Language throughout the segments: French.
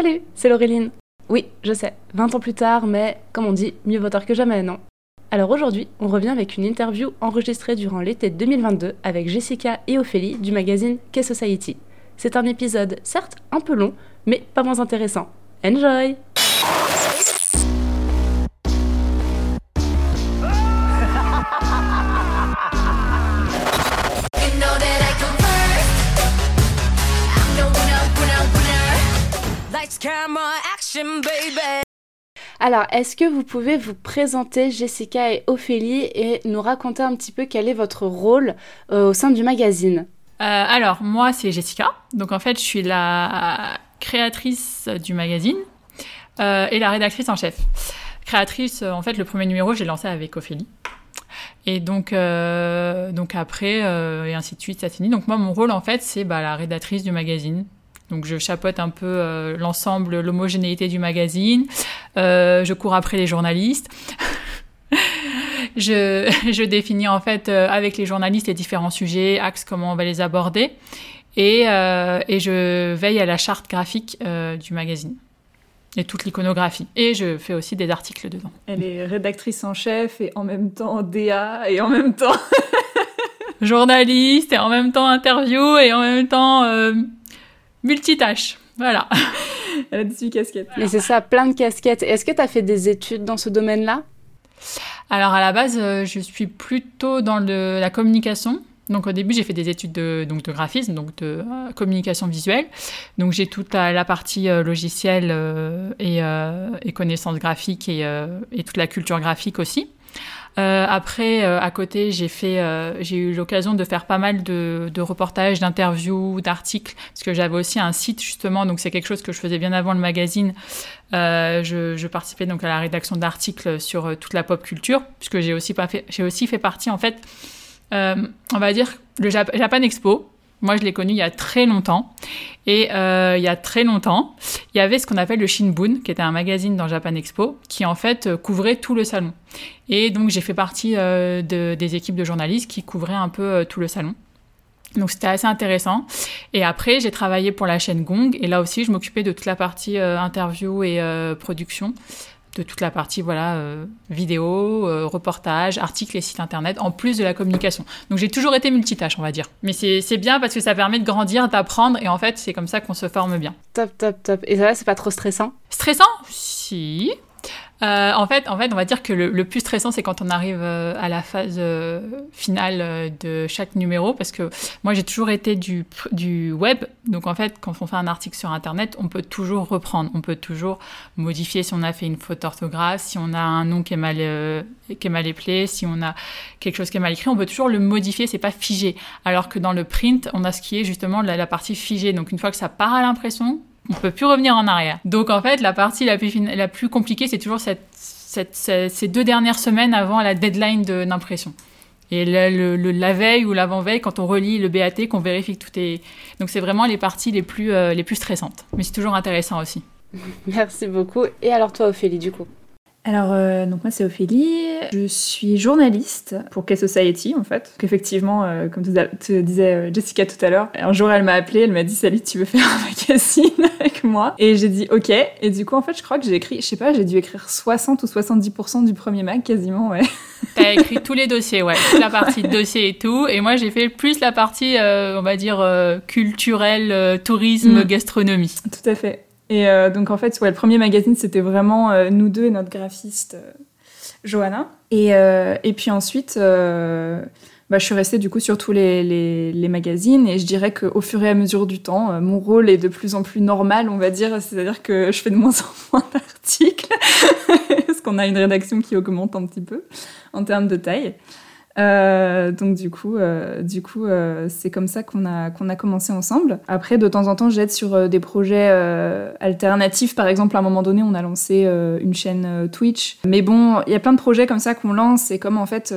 Salut, c'est Laureline. Oui, je sais, 20 ans plus tard, mais comme on dit, mieux vaut tard que jamais, non? Alors aujourd'hui, on revient avec une interview enregistrée durant l'été 2022 avec Jessica et Ophélie du magazine K-Society. C'est un épisode certes un peu long, mais pas moins intéressant. Enjoy Alors, est-ce que vous pouvez vous présenter Jessica et Ophélie et nous raconter un petit peu quel est votre rôle euh, au sein du magazine? Euh, alors, moi, c'est Jessica. Donc, en fait, je suis la créatrice du magazine euh, et la rédactrice en chef. Créatrice, en fait, le premier numéro, j'ai lancé avec Ophélie. Et donc, donc après, et ainsi de suite, ça finit. Donc, moi, mon rôle, en fait, c'est bah, la rédactrice du magazine. Donc, je chapeaute un peu euh, l'ensemble, l'homogénéité du magazine. Euh, je cours après les journalistes. je, je définis en fait euh, avec les journalistes les différents sujets, axes, comment on va les aborder. Et, euh, et je veille à la charte graphique euh, du magazine et toute l'iconographie. Et je fais aussi des articles dedans. Elle est rédactrice en chef et en même temps DA et en même temps. Journaliste et en même temps interview et en même temps euh, multitâche. Voilà. Elle a 18 casquettes. Mais c'est ça, plein de casquettes. Est-ce que tu as fait des études dans ce domaine-là? Alors à la base, euh, je suis plutôt dans le- la communication. Donc au début, j'ai fait des études de, donc, de graphisme, donc de euh, communication visuelle. Donc j'ai toute la, la partie euh, logicielle euh, et, euh, et connaissances graphiques et, euh, et toute la culture graphique aussi. Euh, après, euh, à côté, j'ai fait, euh, j'ai eu l'occasion de faire pas mal de, de reportages, d'interviews, d'articles, parce que j'avais aussi un site justement. Donc c'est quelque chose que je faisais bien avant le magazine. Euh, je, je participais donc à la rédaction d'articles sur euh, toute la pop culture, puisque j'ai aussi pas fait, j'ai aussi fait partie en fait, euh, on va dire le Jap- Japan Expo. Moi, je l'ai connu il y a très longtemps. Et euh, il y a très longtemps, il y avait ce qu'on appelle le Shinbun, qui était un magazine dans Japan Expo, qui en fait euh, couvrait tout le salon. Et donc, j'ai fait partie euh, de- des équipes de journalistes qui couvraient un peu tout le salon. Donc, c'était assez intéressant. Et après, j'ai travaillé pour la chaîne Gong. Et là aussi, je m'occupais de toute la partie interview et production de toute la partie voilà euh, vidéo, euh, reportage, articles et sites internet, en plus de la communication. Donc j'ai toujours été multitâche, on va dire. Mais c'est c'est bien parce que ça permet de grandir, d'apprendre, et en fait c'est comme ça qu'on se forme bien. Top, top, top. Et ça va, c'est pas trop stressant? Stressant? Si. Euh, en, fait, en fait, on va dire que le, plus stressant, c'est quand on arrive euh, à la phase euh, finale de chaque numéro, parce que moi, j'ai toujours été du, du web. Donc, en fait, quand on fait un article sur Internet, on peut toujours reprendre, on peut toujours modifier si on a fait une faute d'orthographe, si on a un nom qui est mal, qui est mal si on a quelque chose qui est mal écrit, on peut toujours le modifier, c'est pas figé. Alors que dans le print, on a ce qui est justement la, la partie figée. Donc, une fois que ça part à l'impression, on peut plus revenir en arrière. Donc en fait, la partie la plus, la plus compliquée, c'est toujours cette, ces deux dernières semaines avant la deadline de d'impression. Et le- la veille ou l'avant-veille, quand on relit le BAT, qu'on vérifie que tout est... Donc c'est vraiment les parties les plus, euh, les plus stressantes. Mais c'est toujours intéressant aussi. Merci beaucoup. Et alors toi, Ophélie, du coup? Alors, euh, donc moi c'est Ophélie, je suis journaliste pour K-Society en fait. Donc, effectivement, euh, comme te, disait euh, Jessica tout à l'heure, un jour elle m'a appelé, elle m'a dit Salut, tu veux faire un magazine avec moi? Et j'ai dit ok. Et du coup, en fait, je crois que j'ai écrit, je sais pas, j'ai dû écrire 60 ou 70% du premier mag quasiment, ouais. T'as écrit tous les dossiers, ouais. Toute la partie dossier et tout. Et moi, j'ai fait plus la partie, euh, on va dire, culturelle, tourisme, Mm. gastronomie. Tout à fait. Et euh, donc en fait, le premier magazine, c'était vraiment euh, nous deux et notre graphiste euh, Johanna. Et, puis ensuite, bah, je suis restée du coup sur tous les, magazines et je dirais qu'au fur et à mesure du temps, mon rôle est de plus en plus normal, on va dire. C'est-à-dire que je fais de moins en moins d'articles parce qu'on a une rédaction qui augmente un petit peu en termes de taille. Euh, donc du coup, euh, du coup, euh, c'est comme ça qu'on a qu'on a commencé ensemble. Après, de temps en temps, j'aide sur euh, des projets euh, alternatifs. Par exemple, à un moment donné, on a lancé une chaîne Twitch. Mais bon, il y a plein de projets comme ça qu'on lance. Et comme en fait,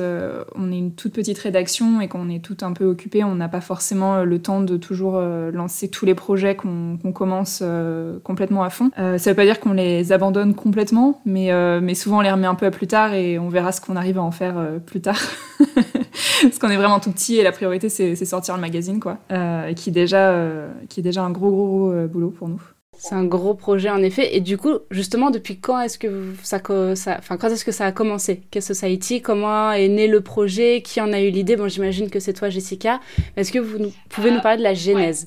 on est une toute petite rédaction et qu'on est tout un peu occupé, on n'a pas forcément le temps de toujours lancer tous les projets qu'on qu'on commence complètement à fond. Ça veut pas dire qu'on les abandonne complètement, mais mais souvent on les remet un peu à plus tard et on verra ce qu'on arrive à en faire plus tard. Parce qu'on est vraiment tout petit et la priorité c'est c'est sortir le magazine quoi, euh, qui est déjà euh, qui est déjà un gros gros, gros, euh, boulot pour nous. C'est un gros projet en effet. Et du coup, justement, depuis quand est-ce que ça, ça, enfin, quand est-ce que ça a commencé? Qu'est Society Comment est né le projet? Qui en a eu l'idée? Bon, j'imagine que c'est toi, Jessica. Est-ce que vous nous- pouvez nous parler de la genèse?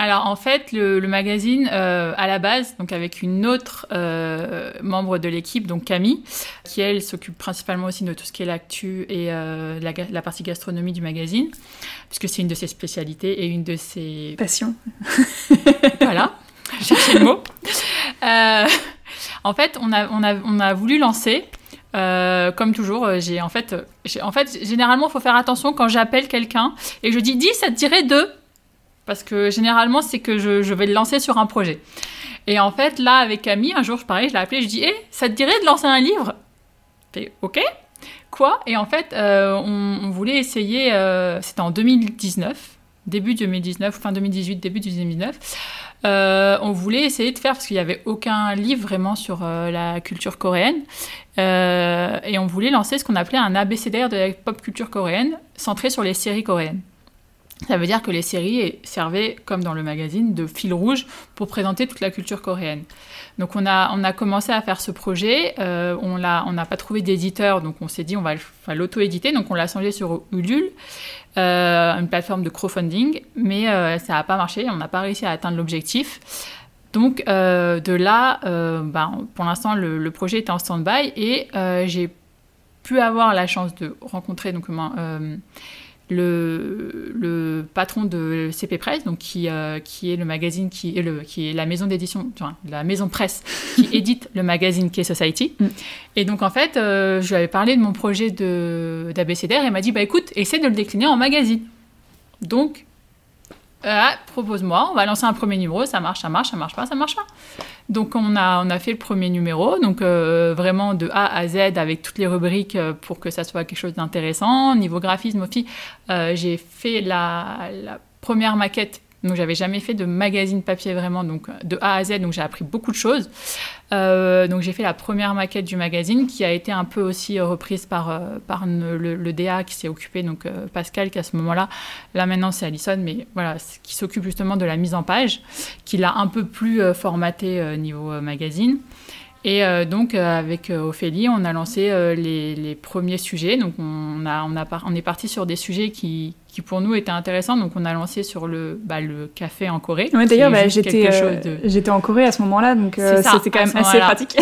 Alors en fait, le, le magazine, euh, à la base, donc avec une autre euh, membre de l'équipe, donc Camille, qui elle s'occupe principalement aussi de tout ce qui est l'actu et euh, la, partie gastronomie du magazine, puisque c'est une de ses spécialités et une de ses Passion. voilà, chercher le mot. En fait, on a, on a, on a voulu lancer, euh, comme toujours, j'ai en fait, en fait, généralement, il faut faire attention quand j'appelle quelqu'un et je dis, dis, ça te dirait de, parce que généralement, c'est que je, je vais le lancer sur un projet. Et en fait, là, avec Camille, un jour, pareil, je l'ai appelé, je dis, hé, ça te dirait de lancer un livre? Ok. Quoi? Et en fait, euh, on, voulait essayer, euh, c'était en 2019, début 2019, fin 2018, début 2019. Euh, on voulait essayer de faire, parce qu'il n'y avait aucun livre vraiment sur la culture coréenne, et on voulait lancer ce qu'on appelait un abécédaire de la pop culture coréenne, centré sur les séries coréennes. Ça veut dire que les séries servaient, comme dans le magazine, de fil rouge pour présenter toute la culture coréenne. Donc on a, on a commencé à faire ce projet, euh, on n'a pas trouvé d'éditeur, donc on s'est dit on va l'auto-éditer, donc on l'a changé sur Ulule, euh, une plateforme de crowdfunding, mais euh, ça n'a pas marché, on n'a pas réussi à atteindre l'objectif. Donc euh, de là, ben, pour l'instant le, projet était en stand-by. Et j'ai pu avoir la chance de rencontrer donc, le, le patron de CP Press, donc qui, euh, qui est le magazine, qui est, le, qui est la maison d'édition, enfin, la maison presse qui édite le magazine K-Society. Mm. Et donc en fait, euh, je lui avais parlé de mon projet d'abécédaire et il m'a dit, bah écoute, essaie de le décliner en magazine. Donc, euh, propose-moi, on va lancer un premier numéro, ça marche, ça marche, ça marche pas, ça marche pas. Donc on a, on a fait le premier numéro, donc euh, vraiment de A à Z avec toutes les rubriques euh, pour que ça soit quelque chose d'intéressant. Niveau graphisme aussi, euh, j'ai fait la, la première maquette, donc j'avais jamais fait de magazine papier vraiment, donc de A à Z, donc j'ai appris beaucoup de choses. Euh, donc j'ai fait la première maquette du magazine qui a été un peu aussi euh, reprise par, euh, par le, DA qui s'est occupé, donc euh, Pascal qui à ce moment-là, là maintenant c'est Alison, mais voilà, qui s'occupe justement de la mise en page, qui l'a un peu plus euh, formaté euh, niveau euh, magazine. Et euh, donc euh, avec euh, Ophélie, on a lancé euh, les, les premiers sujets. Donc on, a, on, a par- on est parti sur des sujets qui, qui pour nous étaient intéressants. Donc on a lancé sur le, bah, le café en Corée. Ouais, D'ailleurs, bah, j'étais euh, de- j'étais en Corée à ce moment-là, donc euh, c'était quand même assez pratique.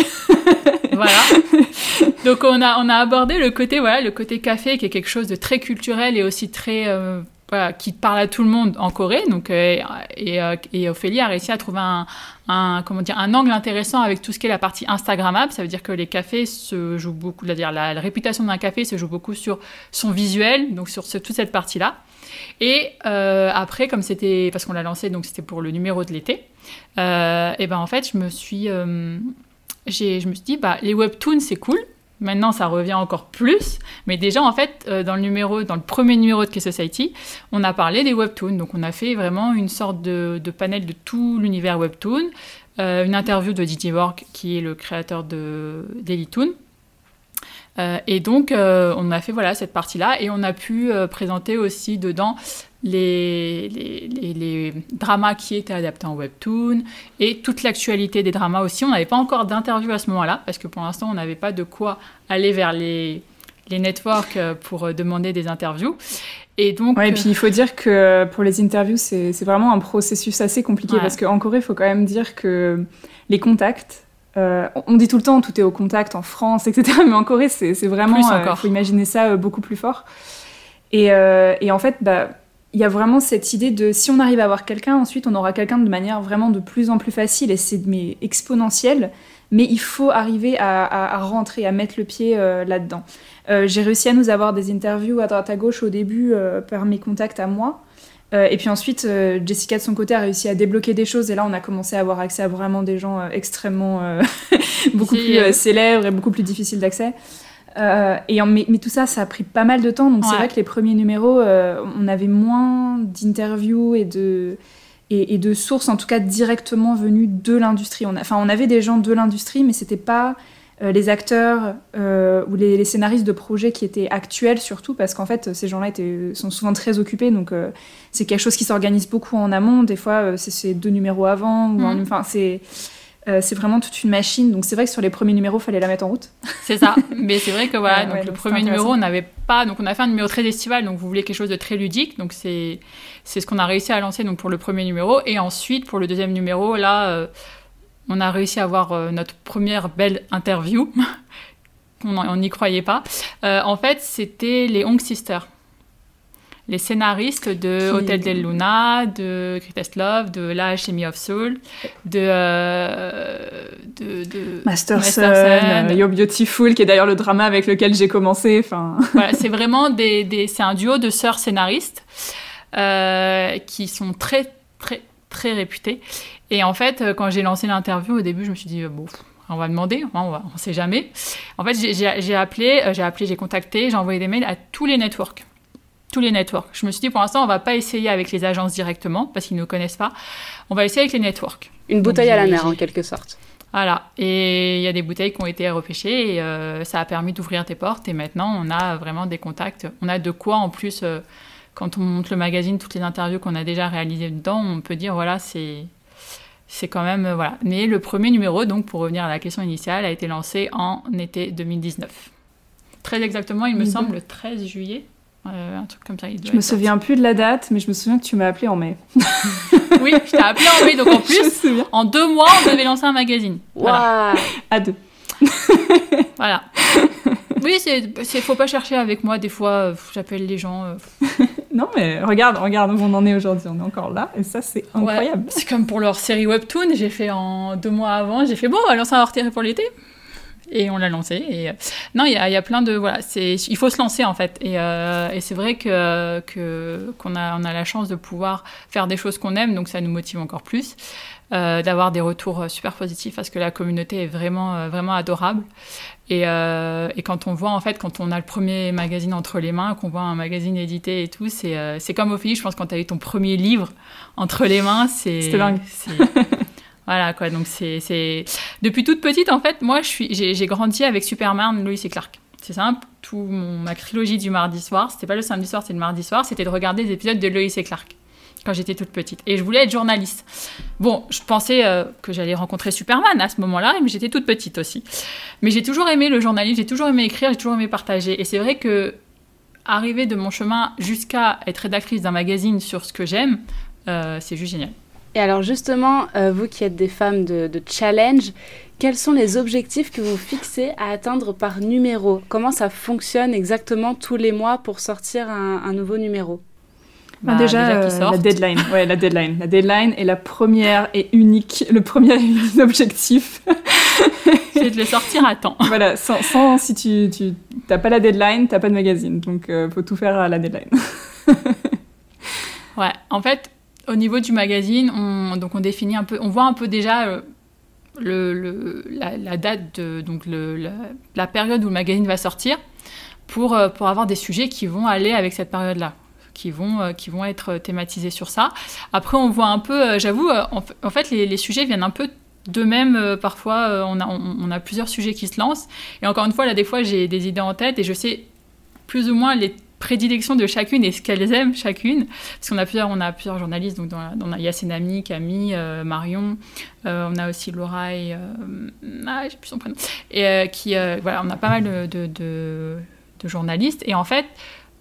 voilà. Donc on a, on a abordé le côté, voilà, le côté café qui est quelque chose de très culturel et aussi très, euh, voilà, qui parle à tout le monde en Corée. Donc, euh, et, euh, et Ophélie a réussi à trouver un, un, comment dire, un angle intéressant avec tout ce qui est la partie Instagrammable. Ça veut dire que les cafés se jouent beaucoup, c'est-à-dire la, réputation d'un café se joue beaucoup sur son visuel, donc sur ce- toute cette partie-là. Et euh, après, comme c'était, parce qu'on l'a lancé, donc c'était pour le numéro de l'été, euh, et ben en fait, je me suis, euh, je me suis dit, bah, les webtoons, c'est cool. Maintenant, ça revient encore plus. Mais déjà, en fait, euh, dans le numéro, dans le premier numéro de K-Society, on a parlé des webtoons. Donc, on a fait vraiment une sorte de, panel de tout l'univers webtoon. Euh, une interview de Didier Borg, qui est le créateur de d'Elitoon. Euh, et donc, euh, on a fait voilà, cette partie-là. Et on a pu présenter aussi dedans les, les, les- les dramas qui étaient adaptés en webtoon et toute l'actualité des dramas aussi. On n'avait pas encore d'interview à ce moment-là, parce que pour l'instant, on n'avait pas de quoi aller vers les, les networks euh, pour euh, demander des interviews. Et donc, Ouais, et puis il faut dire que pour les interviews, c'est vraiment un processus assez compliqué Ouais. parce qu'en Corée, il faut quand même dire que les contacts, euh, on dit tout le temps tout est au contact en France, etc. Mais en Corée, c'est vraiment. Il faut imaginer ça euh, beaucoup plus fort. Et, euh, et en fait, bah, il y a vraiment cette idée de si on arrive à avoir quelqu'un, ensuite on aura quelqu'un de manière vraiment de plus en plus facile et c'est mais exponentiel. Mais il faut arriver à, à- à rentrer, à mettre le pied euh, là-dedans. Euh, J'ai réussi à nous avoir des interviews à droite à gauche au début euh, par mes contacts à moi. Et puis ensuite, Jessica de son côté a réussi à débloquer des choses et là on a commencé à avoir accès à vraiment des gens extrêmement beaucoup plus célèbres et beaucoup plus difficiles d'accès. Euh, et en- mais, mais tout ça, ça a pris pas mal de temps. Donc c'est vrai que les premiers numéros, euh, on avait moins d'interviews et de, et, et de sources, en tout cas directement venues de l'industrie. Enfin, on avait des gens de l'industrie, mais c'était pas euh, les acteurs ou les, les scénaristes de projets qui étaient actuels surtout, parce qu'en fait, ces gens-là sont souvent très occupés, donc c'est quelque chose qui s'organise beaucoup en amont. Des fois, c'est- deux numéros avant, ou Mhm. enfin, c'est euh, c'est vraiment toute une machine. Donc c'est vrai que sur les premiers numéros, fallait la mettre en route. C'est ça. Mais c'est vrai que voilà, Ouais, donc ouais, le donc premier numéro, on n'avait pas. Donc on a fait un numéro très estival, donc vous voulez quelque chose de très ludique. Donc c'est c'est ce qu'on a réussi à lancer donc pour le premier numéro. Et ensuite, pour le deuxième numéro, là, euh, on a réussi à avoir euh, notre première belle interview. on n'y croyait pas. En fait, c'était les Hong Sisters. Les scénaristes de Hotel del Luna, de Greatest Love, de La Alchemy of Soul, de, euh, de, de Masterson, Masterson. euh, You're Beautiful, qui est d'ailleurs le drama avec lequel j'ai commencé. Enfin, Voilà, c'est vraiment des, des- c'est un duo de sœurs scénaristes euh, qui sont très, très, très réputés. Et en fait, euh, quand j'ai lancé l'interview, au début, je me suis dit, bon, on va demander, hein, on, on sait jamais. En fait, j'ai- appelé, j'ai appelé, j'ai contacté, j'ai envoyé des mails à tous les networks. Tous les networks. Je me suis dit, pour l'instant, on va pas essayer avec les agences directement, parce qu'ils ne nous connaissent pas. On va essayer avec les networks. Une bouteille à la mer, en quelque sorte. Voilà, et il y a des bouteilles qui ont été repêchées et euh, ça a permis d'ouvrir tes portes. Et maintenant, on a vraiment des contacts. On a de quoi, en plus, euh, quand on monte le magazine, toutes les interviews qu'on a déjà réalisées dedans, on peut dire, voilà, c'est. C'est quand même. euh, voilà. Mais le premier numéro, donc pour revenir à la question initiale, a été lancé en été 2019. Très exactement, il me semble, le 13 juillet. Euh, un truc comme ça. il doit je me sorti. souviens plus de la date, mais je me souviens que tu m'as appelé en mai. Oui, je t'ai appelé en mai, donc en plus, en deux mois, on devait lancer un magazine. Voilà. À deux. Voilà. Oui, c'est, faut pas chercher avec moi. Des fois, euh, j'appelle les gens. euh, Non, mais regarde, regarde où on en est aujourd'hui. On est encore là, et ça, c'est ouais. incroyable. C'est comme pour leur série webtoon. J'ai fait en deux mois avant. J'ai fait bon, on va lancer un hors-série pour l'été. Et on l'a lancé. Et euh, non, il y a, y a plein de voilà. Il faut se lancer en fait. Et, euh, et c'est vrai que, que qu'on a on a la chance de pouvoir faire des choses qu'on aime, donc ça nous motive encore plus. euh, d'avoir des retours super positifs parce que la communauté est vraiment euh, vraiment adorable et, euh, et quand on voit en fait quand on a le premier magazine entre les mains qu'on voit un magazine édité et tout c'est euh, c'est comme Ophélie je pense quand tu as eu ton premier livre entre les mains c'est C'était dingue. Voilà quoi donc c'est depuis toute petite en fait moi j'ai grandi avec Superman Lois et Clark c'est simple tout mon, ma trilogie du mardi soir c'était pas le samedi soir c'était le mardi soir c'était de regarder des épisodes de Lois et Clark quand j'étais toute petite et je voulais être journaliste Bon, je pensais euh, que j'allais rencontrer Superman à ce moment-là, mais j'étais toute petite aussi. Mais j'ai toujours aimé le journalisme, j'ai toujours aimé écrire, j'ai toujours aimé partager. Et c'est vrai que arriver de mon chemin jusqu'à être rédactrice d'un magazine sur ce que j'aime, euh, c'est juste génial. Et alors justement, euh, vous qui êtes des femmes de, de challenge, quels sont les objectifs que vous fixez à atteindre par numéro? Comment ça fonctionne exactement tous les mois pour sortir un, un nouveau numéro? Bah, Bah, déjà, euh, la deadline. Ouais, la deadline. La deadline est la première et unique, le premier et unique objectif. C'est de le sortir à temps. voilà, sans, sans- si tu, tu t'as pas la deadline, t'as pas de magazine. Donc, euh, faut tout faire à la deadline. Ouais, en fait, au niveau du magazine, on, donc on définit un peu, on voit un peu déjà euh, la, date, donc la, période où le magazine va sortir pour, euh, pour avoir des sujets qui vont aller avec cette période-là. Qui vont, euh, qui vont être thématisés sur ça. Après, on voit un peu, j'avoue, en, fait, les, sujets viennent un peu d'eux-mêmes. parfois, on, a, on a plusieurs sujets qui se lancent. Et encore une fois, là, des fois, j'ai des idées en tête et je sais plus ou moins les prédilections de chacune et ce qu'elles aiment chacune. Parce qu'on a plusieurs, on a journalistes, donc dans on a Yassenami, Camille, euh, Marion, euh, on a aussi Laura et... euh, ah, j'ai plus son prénom. Et qui... voilà, on a pas mal de, journalistes. Et en fait,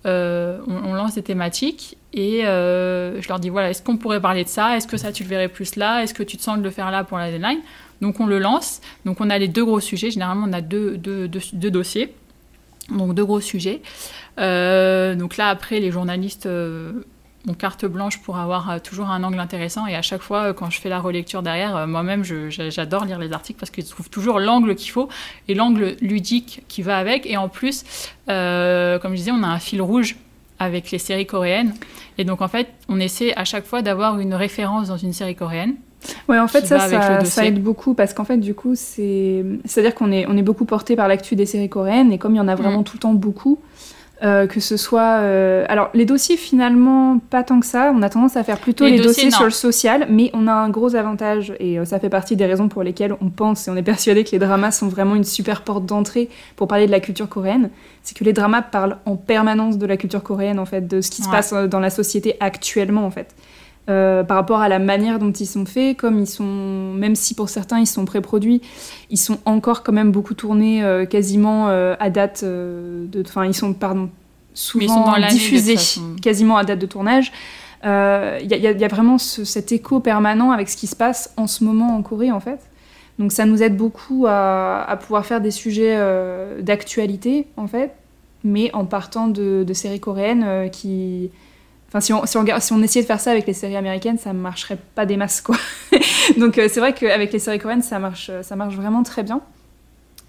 on, lance des thématiques et je leur dis, voilà, est-ce qu'on pourrait parler de ça? Est-ce que ça, tu le verrais plus là? Est-ce que tu te sens de le faire là pour la deadline? Donc on le lance. Donc on a les deux gros sujets. Généralement, on a deux, deux, deux dossiers. Donc deux gros sujets. Euh, donc là, après, les journalistes euh, ont carte blanche pour avoir euh, toujours un angle intéressant. Et à chaque fois, quand je fais la relecture derrière, moi-même, j'adore lire les articles parce qu'ils trouvent toujours l'angle qu'il faut et l'angle ludique qui va avec. Et en plus, euh, comme je disais, on a un fil rouge avec les séries coréennes. Et donc, en fait, on essaie à chaque fois d'avoir une référence dans une série coréenne. Ouais, en fait, ça, aide beaucoup parce qu'en fait, du coup, c'est. C'est-à-dire qu'on est, on est beaucoup porté par l'actu des séries coréennes et comme il y en a vraiment tout le temps beaucoup, Euh, que ce soit. euh, Alors, les dossiers, finalement, pas tant que ça. On a tendance à faire plutôt Les les, dossiers, sur le social, mais on a un gros avantage, et euh, ça fait partie des raisons pour lesquelles on pense et on est persuadé que les dramas sont vraiment une super porte d'entrée pour parler de la culture coréenne. C'est que les dramas parlent en permanence de la culture coréenne, en fait, de ce qui se passe euh, dans la société actuellement, en fait. Euh, par rapport à la manière dont ils sont faits, comme ils sont, même si pour certains ils sont pré-produits, ils sont encore quand même beaucoup tournés euh, quasiment euh, à date de, enfin ils sont pardon souvent ils sont diffusés quasiment à date de tournage. Il y, a- y y vraiment ce- cet écho permanent avec ce qui se passe en ce moment en Corée en fait. Donc ça nous aide beaucoup à, à pouvoir faire des sujets d'actualité en fait, mais en partant de, de séries coréennes qui, Enfin, si on, si, on, regarde- si on essayait de faire ça avec les séries américaines, ça marcherait pas des masses, quoi. Donc, euh, c'est vrai qu'avec les séries coréennes, ça marche, ça marche vraiment très bien.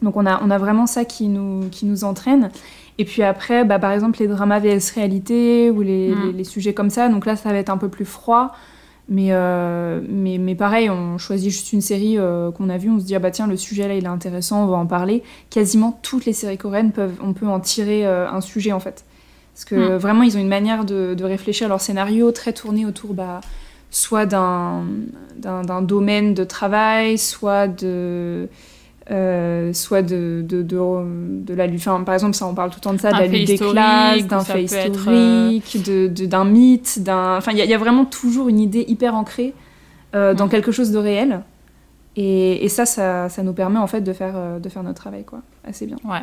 Donc, on a, on a vraiment ça qui nous, qui nous entraîne. Et puis après, bah, par exemple, les dramas VS réalité ou les, Mm. les, les sujets comme ça. Donc là, ça va être un peu plus froid. Mais, euh, mais, mais pareil, on choisit juste une série euh, qu'on a vue, on se dit, ah bah tiens, le sujet là, il est intéressant, on va en parler. Quasiment toutes les séries coréennes, peuvent, on peut en tirer euh, un sujet, en fait. Parce que Mm. vraiment, ils ont une manière de, de réfléchir leur scénario très tourné autour bah, soit d'un domaine de travail, soit de. euh, soit de, de, de, de la lutte. Enfin, par exemple, ça, on parle tout le temps de ça, de Un la lutte des classes, d'un fait euh, historique, de- de- d'un mythe, d'un. Enfin, il y, a- il y a vraiment toujours une idée hyper ancrée euh, dans Mm. quelque chose de réel. Et, et ça, ça, ça nous permet en fait de faire, euh, de faire notre travail, quoi. Assez bien. Ouais.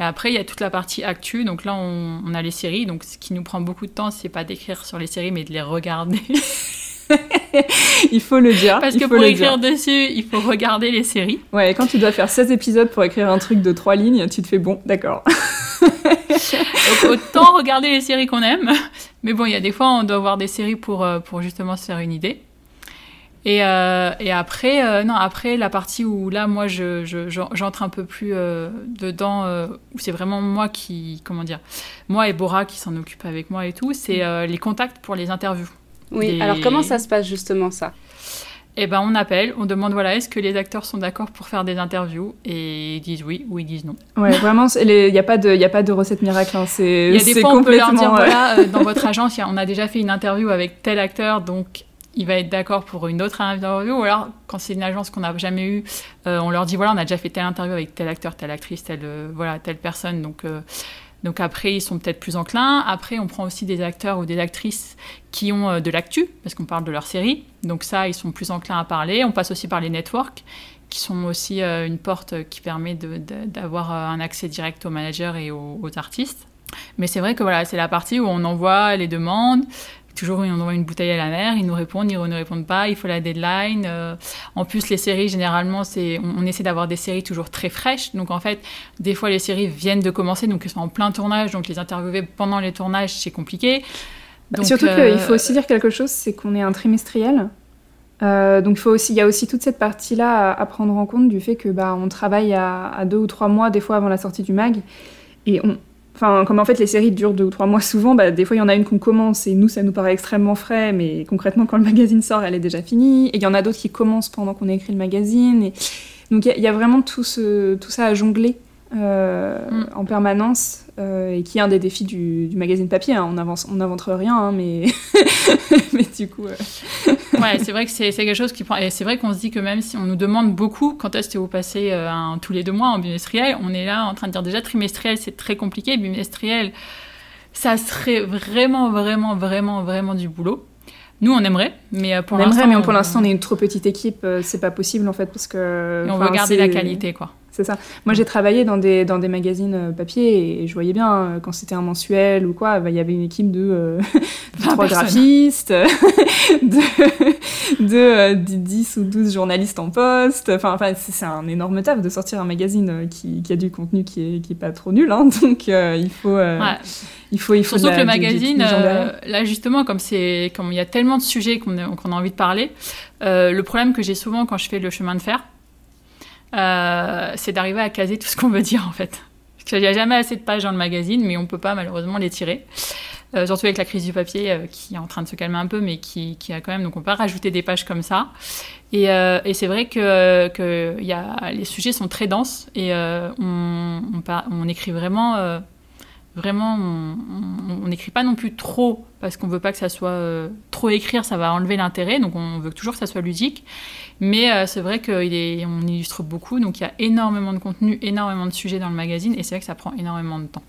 Et après, il y a toute la partie actu. Donc là, on, on a les séries. Donc ce qui nous prend beaucoup de temps, c'est pas d'écrire sur les séries, mais de les regarder. Il faut le dire. Parce que pour écrire dire. dessus, il faut regarder les séries. Ouais, et quand tu dois faire 16 épisodes pour écrire un truc de 3 lignes, tu te fais bon, d'accord. Donc autant regarder les séries qu'on aime. Mais bon, il y a des fois, on doit voir des séries pour, euh, pour justement se faire une idée. Et, euh, et après, euh, non, après la partie où là, moi, je, je- j'en- j'entre un peu plus euh, dedans, euh, où c'est vraiment moi qui, comment dire, moi et Bora qui s'en occupe avec moi et tout, c'est euh, les contacts pour les interviews. Oui, Des- alors comment ça se passe justement ça? Eh ben, on appelle, on demande, voilà, est-ce que les acteurs sont d'accord pour faire des interviews? Et ils disent oui ou ils disent non. Ouais, vraiment, il n'y a, pas de- y a pas de recette miracle. hein, C'est Il y a des c'est fois, on peut leur dire, complètement, voilà, euh, dans votre agence, a- on a déjà fait une interview avec tel acteur, donc il va être d'accord pour une autre interview. Ou alors, quand c'est une agence qu'on n'a jamais eue, euh, on leur dit, voilà, on a déjà fait telle interview avec tel acteur, telle actrice, telle, euh, voilà, telle personne. Donc, euh, donc après, ils sont peut-être plus enclins. Après, on prend aussi des acteurs ou des actrices qui ont euh, de l'actu, parce qu'on parle de leur série. Donc ça, ils sont plus enclins à parler. On passe aussi par les networks qui sont aussi une porte qui permet d'avoir un accès direct aux managers et aux, aux artistes. Mais c'est vrai que voilà, c'est la partie où on envoie les demandes. Toujours, on envoie une bouteille à la mer, ils nous répondent, ils ne répondent pas, il faut la deadline. euh. en plus, les séries, généralement, c'est, on, on essaie d'avoir des séries toujours très fraîches. Donc, en fait, des fois, les séries viennent de commencer, donc elles sont en plein tournage. Donc, les interviewer pendant les tournages, c'est compliqué. Donc, Surtout euh, qu'il faut aussi dire quelque chose, c'est qu'on est un trimestriel. Euh, donc il faut aussi, il y a aussi toute cette partie-là à, à prendre en compte du fait que bah, on travaille à, à deux ou trois mois des fois avant la sortie du mag, et on, enfin comme en fait les séries durent deux ou trois mois souvent, bah, des fois il y en a une qu'on commence et nous ça nous paraît extrêmement frais, mais concrètement quand le magazine sort elle est déjà finie, et il y en a d'autres qui commencent pendant qu'on a écrit le magazine, et donc il y a- vraiment tout ça à jongler euh, Mm. en permanence, euh, et qui est un des défis du, du magazine papier. hein. On n'invente rien, hein, mais mais du coup. euh, ouais, c'est vrai que c'est quelque chose qui prend. Et c'est vrai qu'on se dit que même si on nous demande beaucoup quand est-ce que vous passez un- tous les deux mois en bimestriel, on est là en train de dire déjà trimestriel, c'est très compliqué. Bimestriel, ça serait vraiment, vraiment, vraiment, vraiment du boulot. Nous, on aimerait, mais pour l'instant. mais pour l'instant, on est une trop petite équipe, c'est pas possible en fait, parce que. et on veut garder la qualité, quoi. C'est ça. Moi, j'ai travaillé dans des, dans des magazines euh, papier et je voyais bien, euh, quand c'était un mensuel ou quoi, bah, il y avait une équipe de, euh, de 20 trois graphistes, de, de, euh, 10 ou 12 journalistes en poste. Enfin, enfin c'est un énorme taf de sortir un magazine euh, qui, qui a du contenu qui est, qui est pas trop nul. hein. donc, euh, il, faut, euh, Ouais. il faut. Il faut Surtout que le magazine, euh, là justement, comme c'est, comme il y a tellement de sujets qu'on a, qu'on a envie de parler, euh, le problème que j'ai souvent quand je fais le chemin de fer, euh, c'est d'arriver à caser tout ce qu'on veut dire en fait. Parce qu'il n'y a jamais assez de pages dans le magazine, mais on peut pas malheureusement les tirer. Euh, surtout avec la crise du papier euh, qui est en train de se calmer un peu, mais qui, qui a quand même. Donc on peut rajouter des pages comme ça. Et, euh, et c'est vrai que, que y a, les sujets sont très denses et euh, on, on, on écrit vraiment. Vraiment, on n'écrit pas non plus trop parce qu'on veut pas que ça soit euh, trop écrire, ça va enlever l'intérêt. Donc on veut toujours que ça soit ludique. Mais euh, c'est vrai qu'on illustre beaucoup, donc il y a énormément de contenu, énormément de sujets dans le magazine, et c'est vrai que ça prend énormément de temps.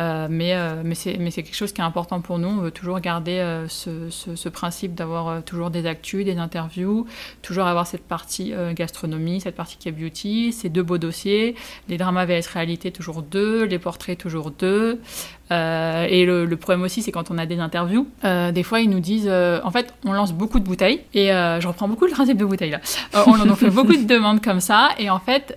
Euh, mais euh, mais c'est quelque chose qui est important pour nous. On veut toujours garder euh, ce, ce, ce, principe d'avoir toujours des actus, des interviews, toujours avoir cette partie gastronomie, cette partie qui est beauty, ces deux beaux dossiers, les dramas VS réalité toujours deux, les portraits toujours deux. et le, le, problème aussi, c'est quand on a des interviews, des fois ils nous disent, en fait, on lance beaucoup de bouteilles, et je reprends beaucoup le principe de bouteilles là. on en fait beaucoup de demandes comme ça, et en fait,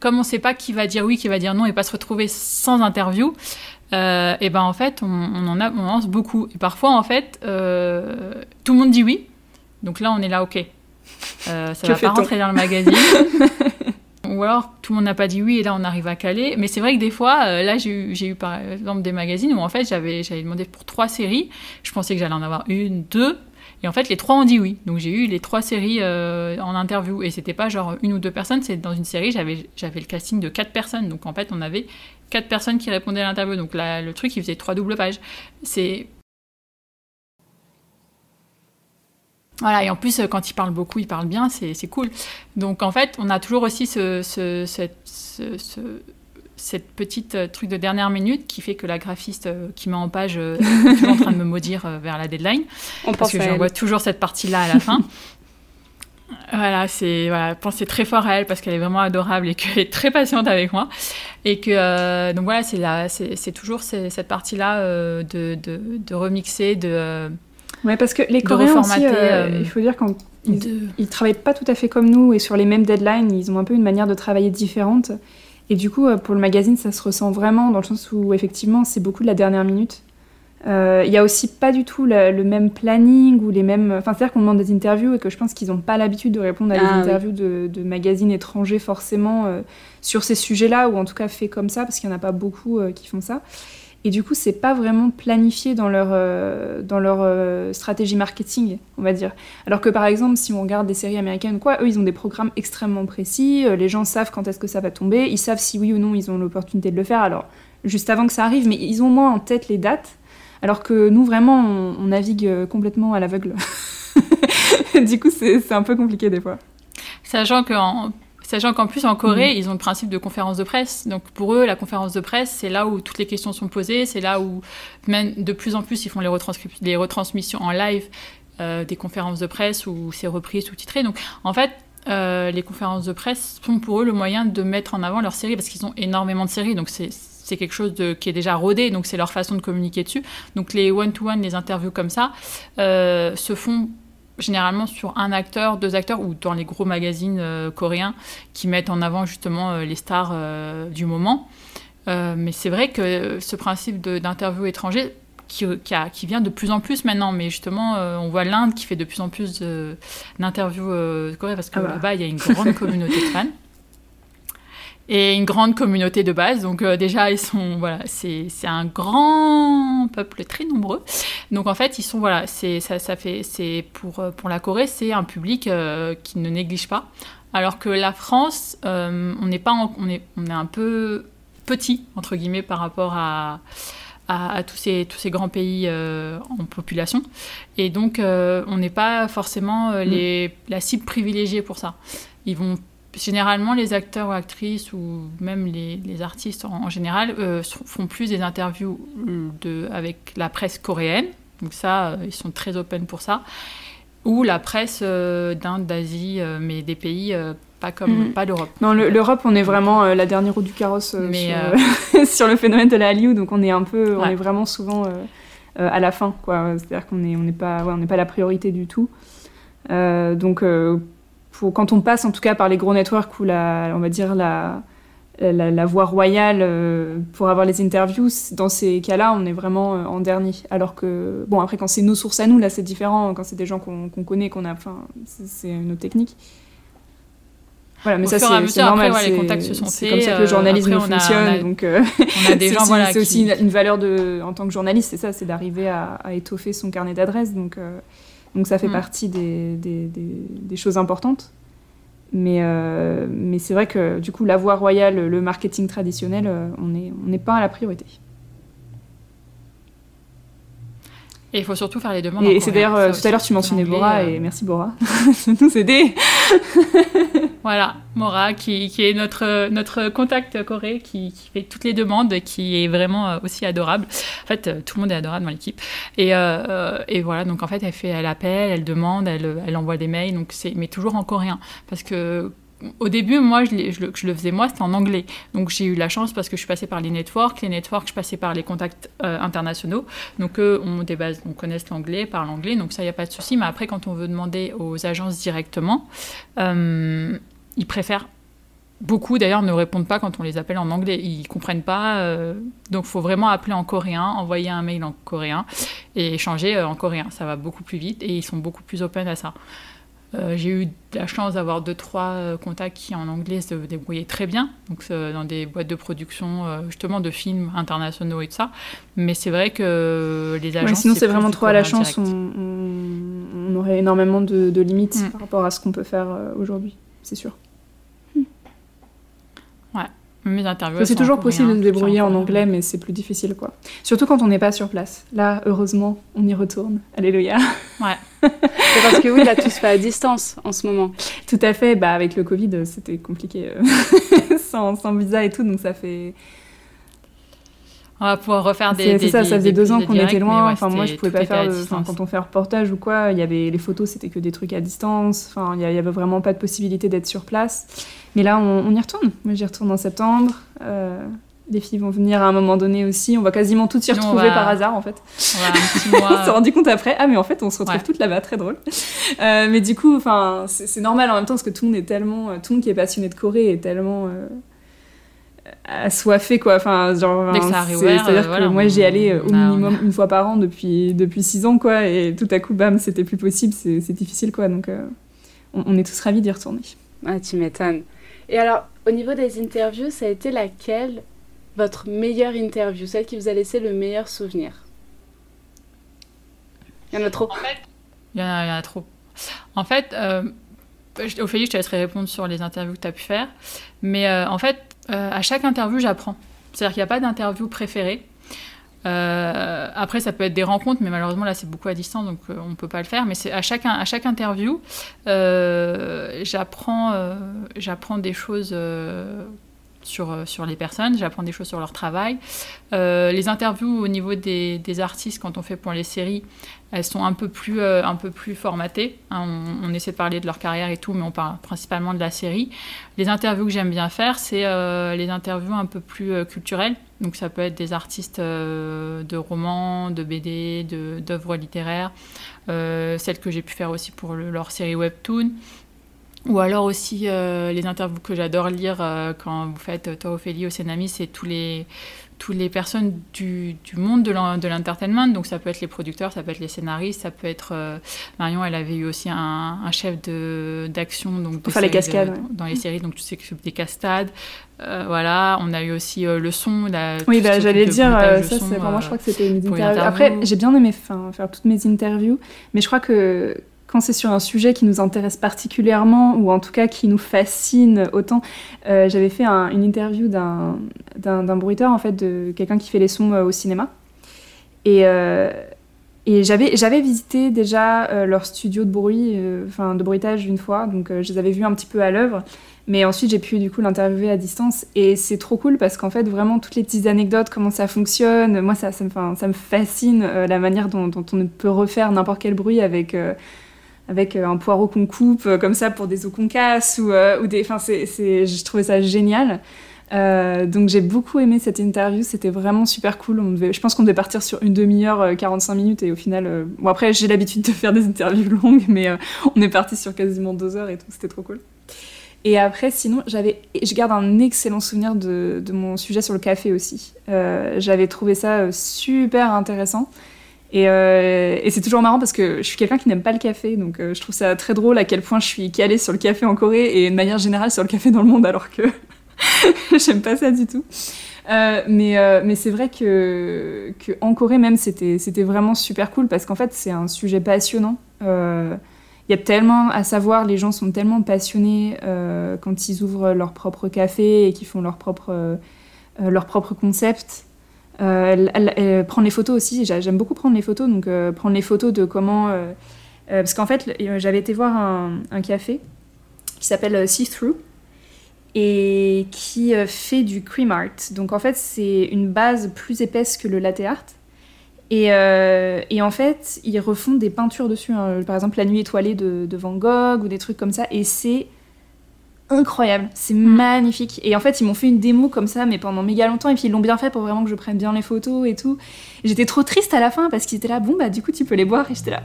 comme on ne sait pas qui va dire oui, qui va dire non et pas se retrouver sans interview, euh, et ben en fait on, en a, on lance beaucoup. Et parfois en fait euh, tout le monde dit oui, donc là on est là ok, euh, ça va pas rentrer dans le magazine. Ou alors tout le monde n'a pas dit oui et là on arrive à caler. Mais c'est vrai que des fois, là j'ai eu, eu, par exemple des magazines où en fait j'avais demandé pour trois séries. Je pensais que j'allais en avoir une, deux. Et en fait, les trois ont dit oui. Donc j'ai eu les trois séries euh, en interview. Et c'était pas genre une ou deux personnes, c'est dans une série, j'avais, le casting de quatre personnes. Donc en fait, on avait quatre personnes qui répondaient à l'interview. Donc le truc, il faisait trois doubles pages. C'est. Voilà, et en plus, quand il parle beaucoup, il parle bien, c'est, cool. Donc en fait, on a toujours aussi ce, ce, ce cette petite euh, truc de dernière minute qui fait que la graphiste euh, qui met en page euh, est en train de me maudire vers la deadline. On parce que je vois toujours cette partie-là à la fin. voilà, c'est voilà, penser très fort à elle parce qu'elle est vraiment adorable et qu'elle est très patiente avec moi. Et que donc voilà, c'est là, c'est toujours cette partie-là de, de, de, remixer, de ouais, parce que les Coréens aussi, il faut dire quand ils, ils travaillent pas tout à fait comme nous et sur les mêmes deadlines, ils ont un peu une manière de travailler différente. Et du coup, euh, pour le magazine, ça se ressent vraiment dans le sens où, effectivement, c'est beaucoup de la dernière minute. Euh, il y a aussi pas du tout le, même planning ou les mêmes. Enfin, c'est-à-dire qu'on demande des interviews et que je pense qu'ils n'ont pas l'habitude de répondre à des ah interviews de, de, magazines étrangers forcément euh, sur ces sujets-là ou en tout cas fait comme ça parce qu'il n'y en a pas beaucoup qui font ça. Et du coup, c'est pas vraiment planifié dans leur, euh, dans leur euh, stratégie marketing, on va dire. Alors que par exemple, si on regarde des séries américaines quoi, eux, ils ont des programmes extrêmement précis. euh, les gens savent quand est-ce que ça va tomber. Ils savent si oui ou non ils ont l'opportunité de le faire. Alors, juste avant que ça arrive, mais ils ont moins en tête les dates. Alors que nous, vraiment, on, on navigue complètement à l'aveugle. du coup, c'est un peu compliqué des fois. Sachant qu'en Sachant qu'en plus, en Corée, mmh. ils ont le principe de conférence de presse. Donc pour eux, la conférence de presse, c'est là où toutes les questions sont posées. C'est là où, même de plus en plus, ils font les, les retransmissions en live euh, des conférences de presse où c'est repris, sous-titré. Donc en fait, euh, les conférences de presse sont pour eux le moyen de mettre en avant leur série parce qu'ils ont énormément de séries. Donc c'est c'est quelque chose de, qui est déjà rodé, donc c'est leur façon de communiquer dessus. Donc les one-to-one, -one, les interviews comme ça, euh, se font généralement sur un acteur, deux acteurs, ou dans les gros magazines euh, coréens qui mettent en avant justement euh, les stars euh, du moment. Mais c'est vrai que ce principe d'interview étranger, qui, qui, a, qui, vient de plus en plus maintenant, mais justement, on voit l'Inde qui fait de plus en plus d'interviews coréennes, parce que ah bah. là-bas, il y a une grande communauté de fans et une grande communauté de base. Donc euh, déjà, ils sont voilà, c'est un grand peuple très nombreux. Donc en fait, ils sont voilà, c'est ça, ça fait c'est pour euh, pour la Corée, c'est un public euh, qui ne néglige pas. Alors que la France, euh, on n'est pas en, on est on est un peu petit entre guillemets par rapport à à, à, tous, ces, tous ces grands pays euh, en population. Et donc, euh, on n'est pas forcément euh, les, la cible privilégiée pour ça. Ils vont généralement, les acteurs ou actrices, ou même les, les artistes en, en général, euh, font plus des interviews de, avec la presse coréenne. Donc ça, euh, ils sont très open pour ça. Ou la presse euh, d'Inde, d'Asie, euh, mais des pays euh, pas comme Mhm. mmh. pas l'Europe. Non, le- l'Europe, on est vraiment euh, la dernière roue du carrosse euh, Mais, sur, sur le phénomène de la Hallyu, donc on est un peu, on est vraiment souvent euh, euh, à la fin, quoi. C'est-à-dire qu'on est, on n'est pas, ouais, on n'est pas la priorité du tout. Euh, donc, euh, pour, quand on passe, en tout cas, par les gros networks ou la, on va dire la, la, la voie royale euh, pour avoir les interviews, dans ces cas-là, on est vraiment euh, en dernier. Alors que, bon, après, quand c'est nos sources à nous, là, c'est différent. Quand c'est des gens qu'on qu'on connaît, qu'on a, enfin, c'est une autre technique. Voilà, mais Au ça, c'est normal. après, ouais, les c'est- contacts se sont C'est faits, comme ça que euh, le journalisme après, a- fonctionne. on a- donc, euh, a c'est aussi, voilà, c'est qui- aussi une, valeur de, en tant que journaliste, c'est ça, c'est d'arriver à, à étoffer son carnet d'adresses. Donc, euh, donc ça fait Mm. partie des, des, des- des choses importantes. Mais, euh, mais c'est vrai que du coup, la voie royale, le marketing traditionnel, euh, on n'est on n'est pas à la priorité. Et il faut surtout faire les demandes. Et c'est d'ailleurs, euh, tout à l'heure, tu mentionnais Bora, euh, et merci Bora de nous aider. Voilà, Mora, qui, qui est notre, notre contact Corée, qui, qui fait toutes les demandes, qui est vraiment euh, aussi adorable. En fait, euh, tout le monde est adorable dans l'équipe. Et, euh, euh, et voilà, donc en fait, elle fait, elle appelle, elle demande, elle, elle envoie des mails, donc mais toujours en coréen. Parce que au début, moi, je, le, faisais moi, c'était en anglais. Donc j'ai eu la chance parce que je suis passée par les networks. Les networks, je passais par les contacts euh, internationaux. Donc eux, on, des bases, on connaissent l'anglais, parlent anglais, donc ça, il n'y a pas de souci. Mais après, quand on veut demander aux agences directement, euh, ils préfèrent beaucoup d'ailleurs ne répondent pas quand on les appelle en anglais ils comprennent pas euh, donc faut vraiment appeler en coréen envoyer un mail en coréen et échanger euh, en coréen ça va beaucoup plus vite et ils sont beaucoup plus open à ça Euh, j'ai eu la chance d'avoir deux trois euh, contacts qui en anglais se débrouillaient très bien donc euh, dans des boîtes de production euh, justement de films internationaux et tout ça mais c'est vrai que les Ouais, agences sinon, c'est vraiment trop à la chance. On, aurait énormément de, de limites Mm. par rapport à ce qu'on peut faire aujourd'hui, c'est sûr. Mes interviews C'est toujours possible de se débrouiller en anglais, mais c'est plus difficile, quoi. Surtout quand on n'est pas sur place. Là, heureusement, on y retourne. Alléluia. C'est parce que oui, là, tout se fait à distance en ce moment. Tout à fait. Bah, avec le Covid, euh, c'était compliqué euh, sans, sans visa et tout, donc ça fait. on va pouvoir refaire des C'est ça, des- ça faisait des deux ans qu'on était loin. ouais, enfin, moi, je pouvais pas faire. de- quand on fait un reportage ou quoi, il y avait les photos, c'était que des trucs à distance. Enfin, il y, y avait vraiment pas de possibilité d'être sur place. Mais là, on, on y retourne. Moi, j'y retourne en septembre. Euh, les filles vont venir à un moment donné aussi. On va quasiment toutes s'y retrouver va- par hasard, en fait. On va un petit on s'est mois rendu compte après. Ah, mais en fait, on se retrouve Ouais. toutes là-bas, très drôle. Euh, mais du coup, enfin, c'est normal en même temps parce que tout le monde est tellement, euh, tout le monde qui est passionné de Corée est tellement euh, assoiffé, quoi. Enfin, genre, c'est- c'est-à-dire euh, que voilà, moi, j'y allais euh, au minimum une fois par an depuis depuis six ans, quoi. Et tout à coup, bam, c'était plus possible. C'est c'est difficile, quoi. Donc, euh, on, on est tous ravis d'y retourner. Ah, tu m'étonnes. Et alors, au niveau des interviews, ça a été laquelle votre meilleure interview, celle qui vous a laissé le meilleur souvenir? Il y en a trop. Il y en a, il y en a trop. En fait, euh, je- Ophélie, je te laisserai répondre sur les interviews que tu as pu faire. Mais euh, en fait, euh, à chaque interview, j'apprends. C'est-à-dire qu'il n'y a pas d'interview préférée. Euh, après, ça peut être des rencontres, mais malheureusement, là, c'est beaucoup à distance, donc euh, on ne peut pas le faire. Mais à chaque, à chaque interview, euh, j'apprends j'apprends des choses sur, euh, sur les personnes, j'apprends des choses sur leur travail. Euh, les interviews au niveau des, des artistes, quand on fait pour les séries, elles sont un peu plus, euh, un peu plus formatées. hein. on, essaie de parler de leur carrière et tout, mais on parle principalement de la série. Les interviews que j'aime bien faire, c'est les interviews un peu plus culturelles. Donc ça peut être des artistes de romans, de BD, de- d'œuvres littéraires, euh, celles que j'ai pu faire aussi pour le- leur série Webtoon. Ou alors aussi euh, les interviews que j'adore lire euh, quand vous faites euh, toi Ophélie, Océanami, c'est tous les, toutes les personnes du, du monde de l'en- de l'entertainment. Donc ça peut être les producteurs, ça peut être les scénaristes, ça peut être... euh, Marion, elle avait eu aussi un, un chef de- d'action donc faire les de- cascades, ouais. dans les séries, donc tu sais que des cascades. Voilà, on a eu aussi le son. la- Oui, bah, j'allais dire, ça, c'est, enfin, moi, je crois que c'était une interview. Après, j'ai bien aimé enfin, faire toutes mes interviews, mais je crois que c'est sur un sujet qui nous intéresse particulièrement, ou en tout cas qui nous fascine autant, euh, j'avais fait un- une interview d'un, bruiteur, en fait, de quelqu'un qui fait les sons euh, au cinéma. Et, euh, et j'avais, visité déjà leur studio de bruit, enfin de bruitage une fois, donc je les avais vus un petit peu à l'œuvre. Mais ensuite, j'ai pu du coup l'interviewer à distance et c'est trop cool parce qu'en fait, vraiment, toutes les petites anecdotes, comment ça fonctionne, moi, ça, me, ça me fascine la manière dont, dont on peut refaire n'importe quel bruit avec, avec euh, un poireau qu'on coupe, euh, comme ça, pour des os qu'on casse ou, euh, des. Enfin, c'est, je trouvais ça génial. Donc j'ai beaucoup aimé cette interview, c'était vraiment super cool. On devait, je pense qu'on devait partir sur une demi-heure, euh, 45 minutes, et au final, bon après j'ai l'habitude de faire des interviews longues, mais on est parti sur quasiment deux heures et tout, c'était trop cool. Et après, sinon, j'avais, je garde un excellent souvenir de, de mon sujet sur le café aussi. J'avais trouvé ça super intéressant. Et, euh, et c'est toujours marrant parce que je suis quelqu'un qui n'aime pas le café, donc euh, je trouve ça très drôle à quel point je suis calée sur le café en Corée et de manière générale sur le café dans le monde, alors que j'aime pas ça du tout. Euh, mais c'est vrai que, que en Corée même c'était vraiment super cool parce qu'en fait c'est un sujet passionnant. Il y a tellement à savoir, les gens sont tellement passionnés quand ils ouvrent leur propre café et qu'ils font leur propre, leur propre concept. Euh, elle- elle- prendre les photos aussi, j'a- j'aime beaucoup prendre les photos, donc euh, prendre les photos de comment... euh, parce qu'en fait, j'avais été voir un, café qui s'appelle See Through et qui fait du cream art. Donc en fait, c'est une base plus épaisse que le latte art. Et, et en fait, ils refont des peintures dessus. hein. Par exemple, La Nuit étoilée de, de Van Gogh ou des trucs comme ça. Et c'est incroyable. C'est magnifique. Et en fait, ils m'ont fait une démo comme ça, mais pendant méga longtemps. Et puis, ils l'ont bien fait pour vraiment que je prenne bien les photos et tout. J'étais trop triste à la fin parce qu'ils étaient là, bon, bah, du coup, tu peux les boire. Et j'étais là,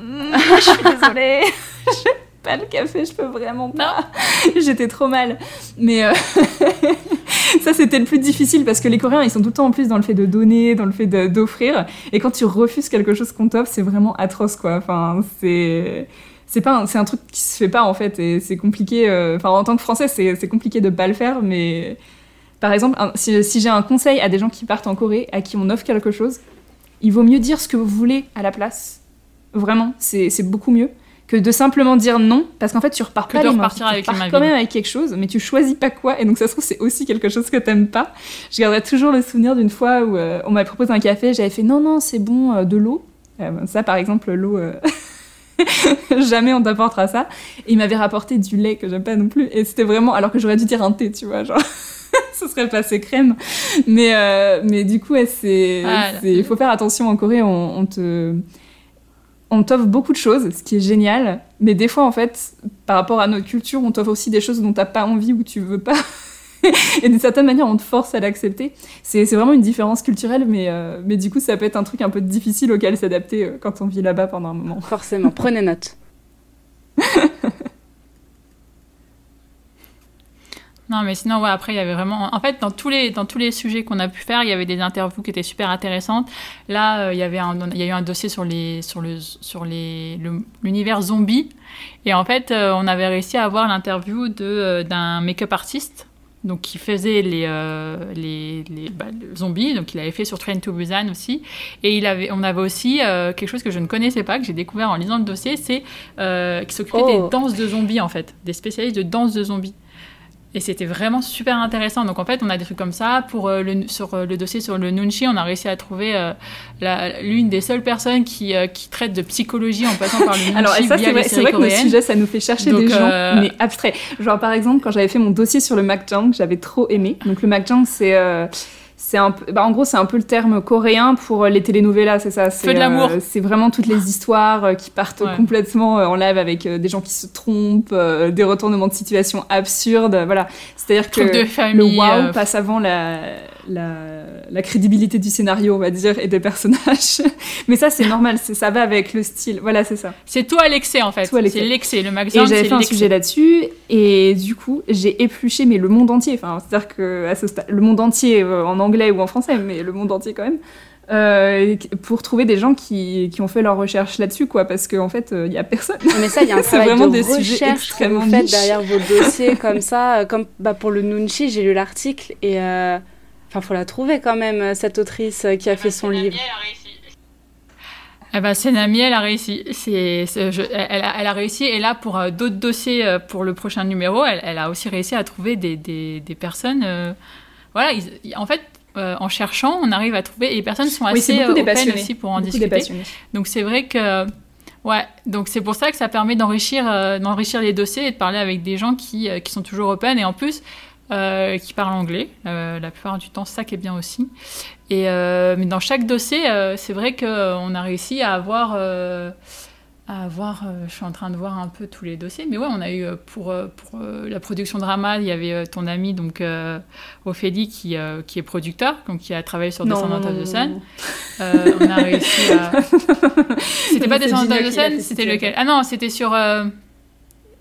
Mm, je suis désolée. Je pas le café, je peux vraiment pas. J'étais trop mal. Mais euh, ça, c'était le plus difficile parce que les Coréens, ils sont tout le temps en plus dans le fait de donner, dans le fait d'offrir. Et quand tu refuses quelque chose qu'on t'offre, c'est vraiment atroce, quoi. Enfin, c'est. C'est pas un, c'est un truc qui se fait pas en fait et c'est compliqué. euh, Enfin, en tant que français, c'est c'est compliqué de pas le faire, mais par exemple, un- si, si j'ai un conseil à des gens qui partent en Corée, à qui on offre quelque chose, il vaut mieux dire ce que vous voulez à la place. Vraiment, c'est c'est beaucoup mieux que de simplement dire non, parce qu'en fait, tu repars Que pas de les repartir Tu avec repars quand même avec quelque chose, mais tu choisis pas quoi, et donc ça se trouve, c'est aussi quelque chose que t'aimes pas. Je garderai toujours le souvenir d'une fois où euh, on m'avait proposé un café, j'avais fait non, non, c'est bon, euh, de l'eau. Euh, ça, par exemple, l'eau, jamais on t'apportera ça. Et il m'avait rapporté du lait que j'aime pas non plus, et c'était vraiment, alors que j'aurais dû dire un thé, tu vois, genre. Ce serait passé crème. Mais, euh, mais du coup, ouais, c'est. Ah, c'est- Il faut faire attention en Corée, on, on te. On t'offre beaucoup de choses, ce qui est génial, mais des fois, en fait, par rapport à notre culture, on t'offre aussi des choses dont t'as pas envie ou tu veux pas. Et d'une certaine manière, on te force à l'accepter. C'est vraiment une différence culturelle, mais, euh, mais du coup, ça peut être un truc un peu difficile auquel s'adapter euh, quand on vit là-bas pendant un moment. Forcément, prenez note. Non, mais sinon, ouais, après, il y avait vraiment. En fait, dans tous les, dans tous les sujets qu'on a pu faire, il y avait des interviews qui étaient super intéressantes. Là, euh, il y avait un, il y a eu un dossier sur les, sur le, sur les, le- l'univers zombie. Et en fait, euh, on avait réussi à avoir l'interview de, euh, d'un make-up artiste. Donc, qui faisait les, euh, les, les, bah, le zombies. Donc, il avait fait sur Train to Busan aussi. Et il avait, on avait aussi euh, quelque chose que je ne connaissais pas, que j'ai découvert en lisant le dossier, c'est euh, qui s'occupait Oh. des danses de zombies, en fait. Des spécialistes de danse de zombies. Et c'était vraiment super intéressant. Donc en fait, on a des trucs comme ça. Pour euh, le, sur euh, le dossier sur le Nunchi, on a réussi à trouver euh, l'une des seules personnes qui, qui traite de psychologie en passant par le Nunchi Alors, et ça, via c'est vrai, vrai que coréennes. sujets, ça nous fait chercher Donc, des gens, mais abstraits. Genre, par exemple, quand j'avais fait mon dossier sur le makjang, j'avais trop aimé. Donc, le makjang, c'est. C'est un peu, bah, en gros, c'est un peu le terme coréen pour euh, les telenovelas, c'est ça. C'est, Feu de l'amour. euh, c'est vraiment toutes les histoires euh, qui partent Ouais. complètement en live avec des gens qui se trompent, euh, des retournements de situation absurdes. Voilà. C'est-à-dire que de le famille. wow passe avant la, la, la crédibilité du scénario, on va dire, et des personnages. Mais ça, c'est normal, ça va avec le style. Voilà, c'est ça. C'est tout à l'excès en fait. Tout à l'excès. C'est l'excès. Le Et magasin, j'avais fait un sujet là-dessus, et du coup, j'ai épluché, mais le monde entier, enfin, c'est-à-dire que à ce stade, le monde entier euh, en anglais ou en français, mais le monde entier quand même, euh, pour trouver des gens qui, qui ont fait leur recherche là-dessus, quoi, parce qu'en fait, il y a personne. Mais ça, il y a un C'est travail vraiment de des recherche que vous faites derrière vos dossiers comme ça. euh, Comme bah, pour le Nunchi, j'ai lu l'article et euh, enfin, faut la trouver quand même euh, cette autrice euh, qui a fait son livre. Eh ben, Senami, elle a réussi. C'est, c'est- je- elle, a, elle a réussi. Et là, pour euh, d'autres dossiers euh, pour le prochain numéro, elle, elle a aussi réussi à trouver des, des, des personnes. euh, voilà, ils- en fait, euh, en cherchant, on arrive à trouver. Et les personnes sont Oui, assez euh, des passionnés. aussi pour en Beaucoup discuter. Donc c'est vrai que ouais, donc c'est pour ça que ça permet d'enrichir euh, d'enrichir les dossiers et de parler avec des gens qui, euh, qui sont toujours open et en plus euh, qui parlent anglais euh, la plupart du temps, ça qui est bien aussi. Et euh, mais dans chaque dossier, c'est vrai que euh, on a réussi à avoir à avoir, je suis en train de voir un peu tous les dossiers, mais ouais, on a eu pour, pour la production drama, il y avait ton ami donc Ophélie qui, qui est producteur, donc qui a travaillé sur Descendants of the Sun. Euh, on a réussi à. C'était pas Descendants fait, c'était c'était- lequel? Ah non, c'était sur.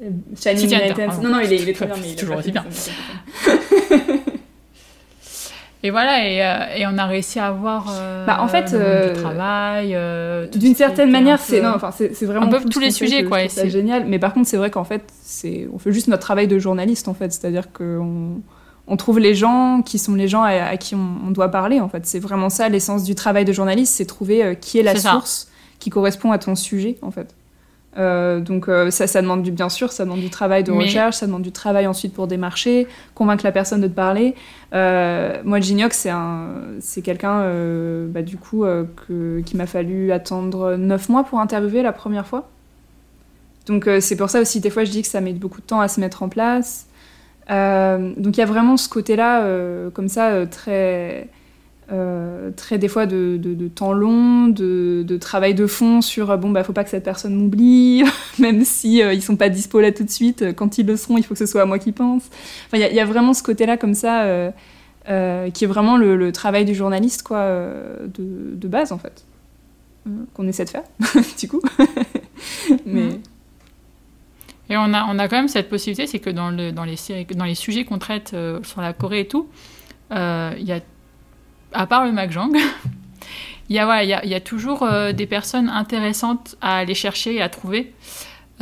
Euh, Shining pardon. Non, non, il est, il est très bien, mais il toujours aussi bien. Et voilà, et, euh, et on a réussi à avoir. euh, Bah, en fait, le euh, du travail. D'une certaine manière, c'est enfin, c'est vraiment un peu tous les sujets, je- quoi, c'est- génial. Mais par contre, c'est vrai qu'en fait, c'est on fait juste notre travail de journaliste en fait, c'est-à-dire qu'on on trouve les gens qui sont les gens à, à qui on, on doit parler en fait. C'est vraiment ça l'essence du travail de journaliste, c'est trouver qui est la ça. source qui correspond à ton sujet en fait. Euh, donc euh, ça, ça demande du, bien sûr, ça demande du travail de Mais- recherche, ça demande du travail ensuite pour démarcher, convaincre la personne de te parler. Euh, moi, Gignoc, c'est un, c'est quelqu'un, euh, bah, du coup, que, qui m'a fallu attendre 9 mois pour interviewer la première fois. Donc c'est pour ça aussi, des fois, je dis que ça met beaucoup de temps à se mettre en place. Donc il y a vraiment ce côté-là, comme ça, très, euh, très des fois de, temps long, de, travail de fond sur euh, bon bah faut pas que cette personne m'oublie, même si euh, ils sont pas dispo là tout de suite. euh, Quand ils le seront, il faut que ce soit à moi qui pense. Enfin il y a- vraiment ce côté-là comme ça qui est vraiment le, travail du journaliste quoi, de, base en fait, qu'on essaie de faire du coup. Mais Mhm. Et on a, on a quand même cette possibilité, c'est que dans, le, dans, les dans les sujets qu'on traite sur la Corée et tout, il y a, à part le MacJang, il y a, voilà, il y a, toujours euh, des personnes intéressantes à aller chercher et à trouver.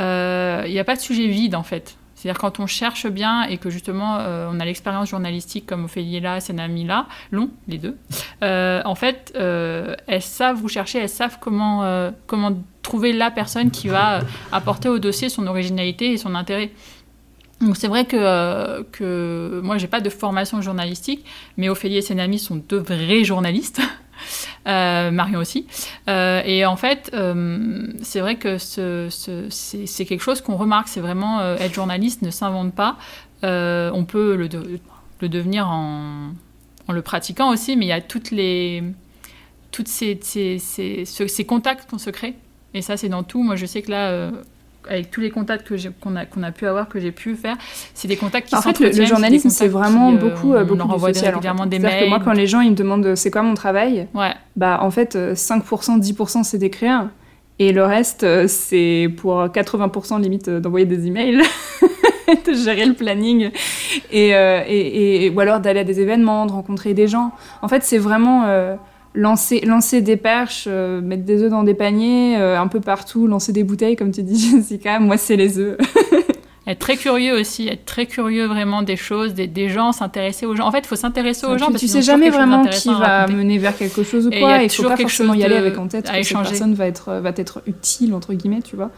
Euh, Il n'y a pas de sujet vide en fait. C'est-à-dire quand on cherche bien et que justement euh, on a l'expérience journalistique comme Ophélie là, Senami là, long, les deux, en fait elles savent vous chercher, elles savent comment, comment trouver la personne qui va apporter au dossier son originalité et son intérêt. Donc c'est vrai que, euh, que moi j'ai pas de formation journalistique, mais Ophélie et Senami sont deux vrais journalistes. Euh, Marion aussi. Euh, et en fait, euh, c'est vrai que ce, ce- c'est quelque chose qu'on remarque. C'est vraiment euh, être journaliste ne s'invente pas. On peut le, de- le devenir en, en le pratiquant aussi, mais il y a toutes les toutes ces, ces, ces, ce- ces contacts qu'on se crée. Et ça, c'est dans tout. Moi, je sais que là, avec tous les contacts que qu'on a, qu'on a pu avoir, que j'ai pu faire, c'est des contacts qui En fait, le, journalisme, c'est vraiment qui, euh, beaucoup, euh, on beaucoup leur envoie en fait. régulièrement des mails. que moi, quand les gens ils me demandent euh, c'est quoi mon travail, Ouais. bah en fait, euh, 5%, 10% c'est d'écrire. Et le reste, c'est pour 80% limite d'envoyer des emails, de gérer le planning, et, euh, et, et- ou alors d'aller à des événements, de rencontrer des gens. En fait, c'est vraiment lancer, lancer des perches, euh, mettre des œufs dans des paniers, euh, un peu partout, lancer des bouteilles, comme tu dis, Jessica. Moi, c'est les œufs. Être très curieux aussi, être très curieux vraiment des choses, des, des gens, s'intéresser aux gens. En fait, il faut s'intéresser aux gens tu, parce tu sais jamais vraiment qui va mener vers quelque chose ou Et il y a quoi. Il faut pas forcément y aller avec en tête que cette personne va être, va être utile, entre guillemets, tu vois.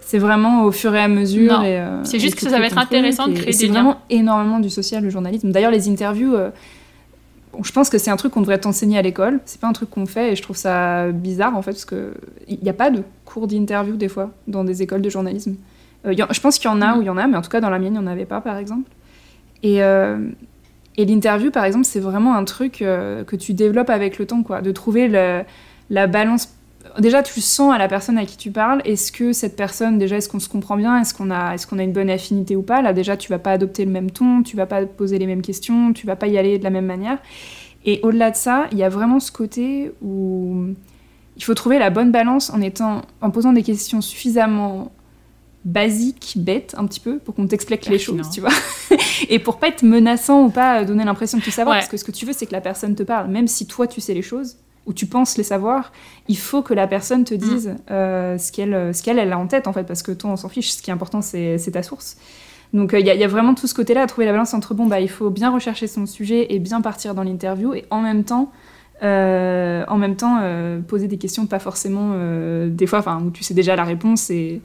C'est vraiment au fur et à mesure. Et, euh, c'est juste et que ça va être intéressant de et- créer et des C'est vraiment énormément du social, le journalisme. D'ailleurs, les interviews, je pense que c'est un truc qu'on devrait t'enseigner à l'école. C'est pas un truc qu'on fait et je trouve ça bizarre en fait, parce qu'il n'y a pas de cours d'interview des fois dans des écoles de journalisme. Euh, il je pense qu'il y en a ou il y en a, mais en tout cas dans la mienne, il n'y en avait pas par exemple. Et, euh, et l'interview, par exemple, c'est vraiment un truc euh, que tu développes avec le temps, quoi, de trouver la balance. Déjà, tu sens à la personne à qui tu parles, est-ce que cette personne, déjà, est-ce qu'on se comprend bien, est-ce qu'on a, est qu'on a une bonne affinité ou pas? Là, déjà, tu vas pas adopter le même ton, tu vas pas poser les mêmes questions, tu vas pas y aller de la même manière. Et au-delà de ça, il y a vraiment ce côté où il faut trouver la bonne balance en étant, en posant des questions suffisamment basiques, bêtes, un petit peu, pour qu'on t'explique les choses, tu vois. Et pour pas être menaçant ou pas donner l'impression de tout savoir, Ouais. parce que ce que tu veux, c'est que la personne te parle. Même si toi, tu sais les choses, ou tu penses les savoir, il faut que la personne te dise euh, ce qu'elle ce qu'elle elle a en tête, en fait, parce que toi, on s'en fiche. Ce qui est important, c'est ta source. Donc, euh, il y, a- il y a vraiment tout ce côté-là à trouver la balance entre, bon, bah, il faut bien rechercher son sujet et bien partir dans l'interview, et en même temps, euh, en même temps euh, poser des questions pas forcément, des fois, où tu sais déjà la réponse, et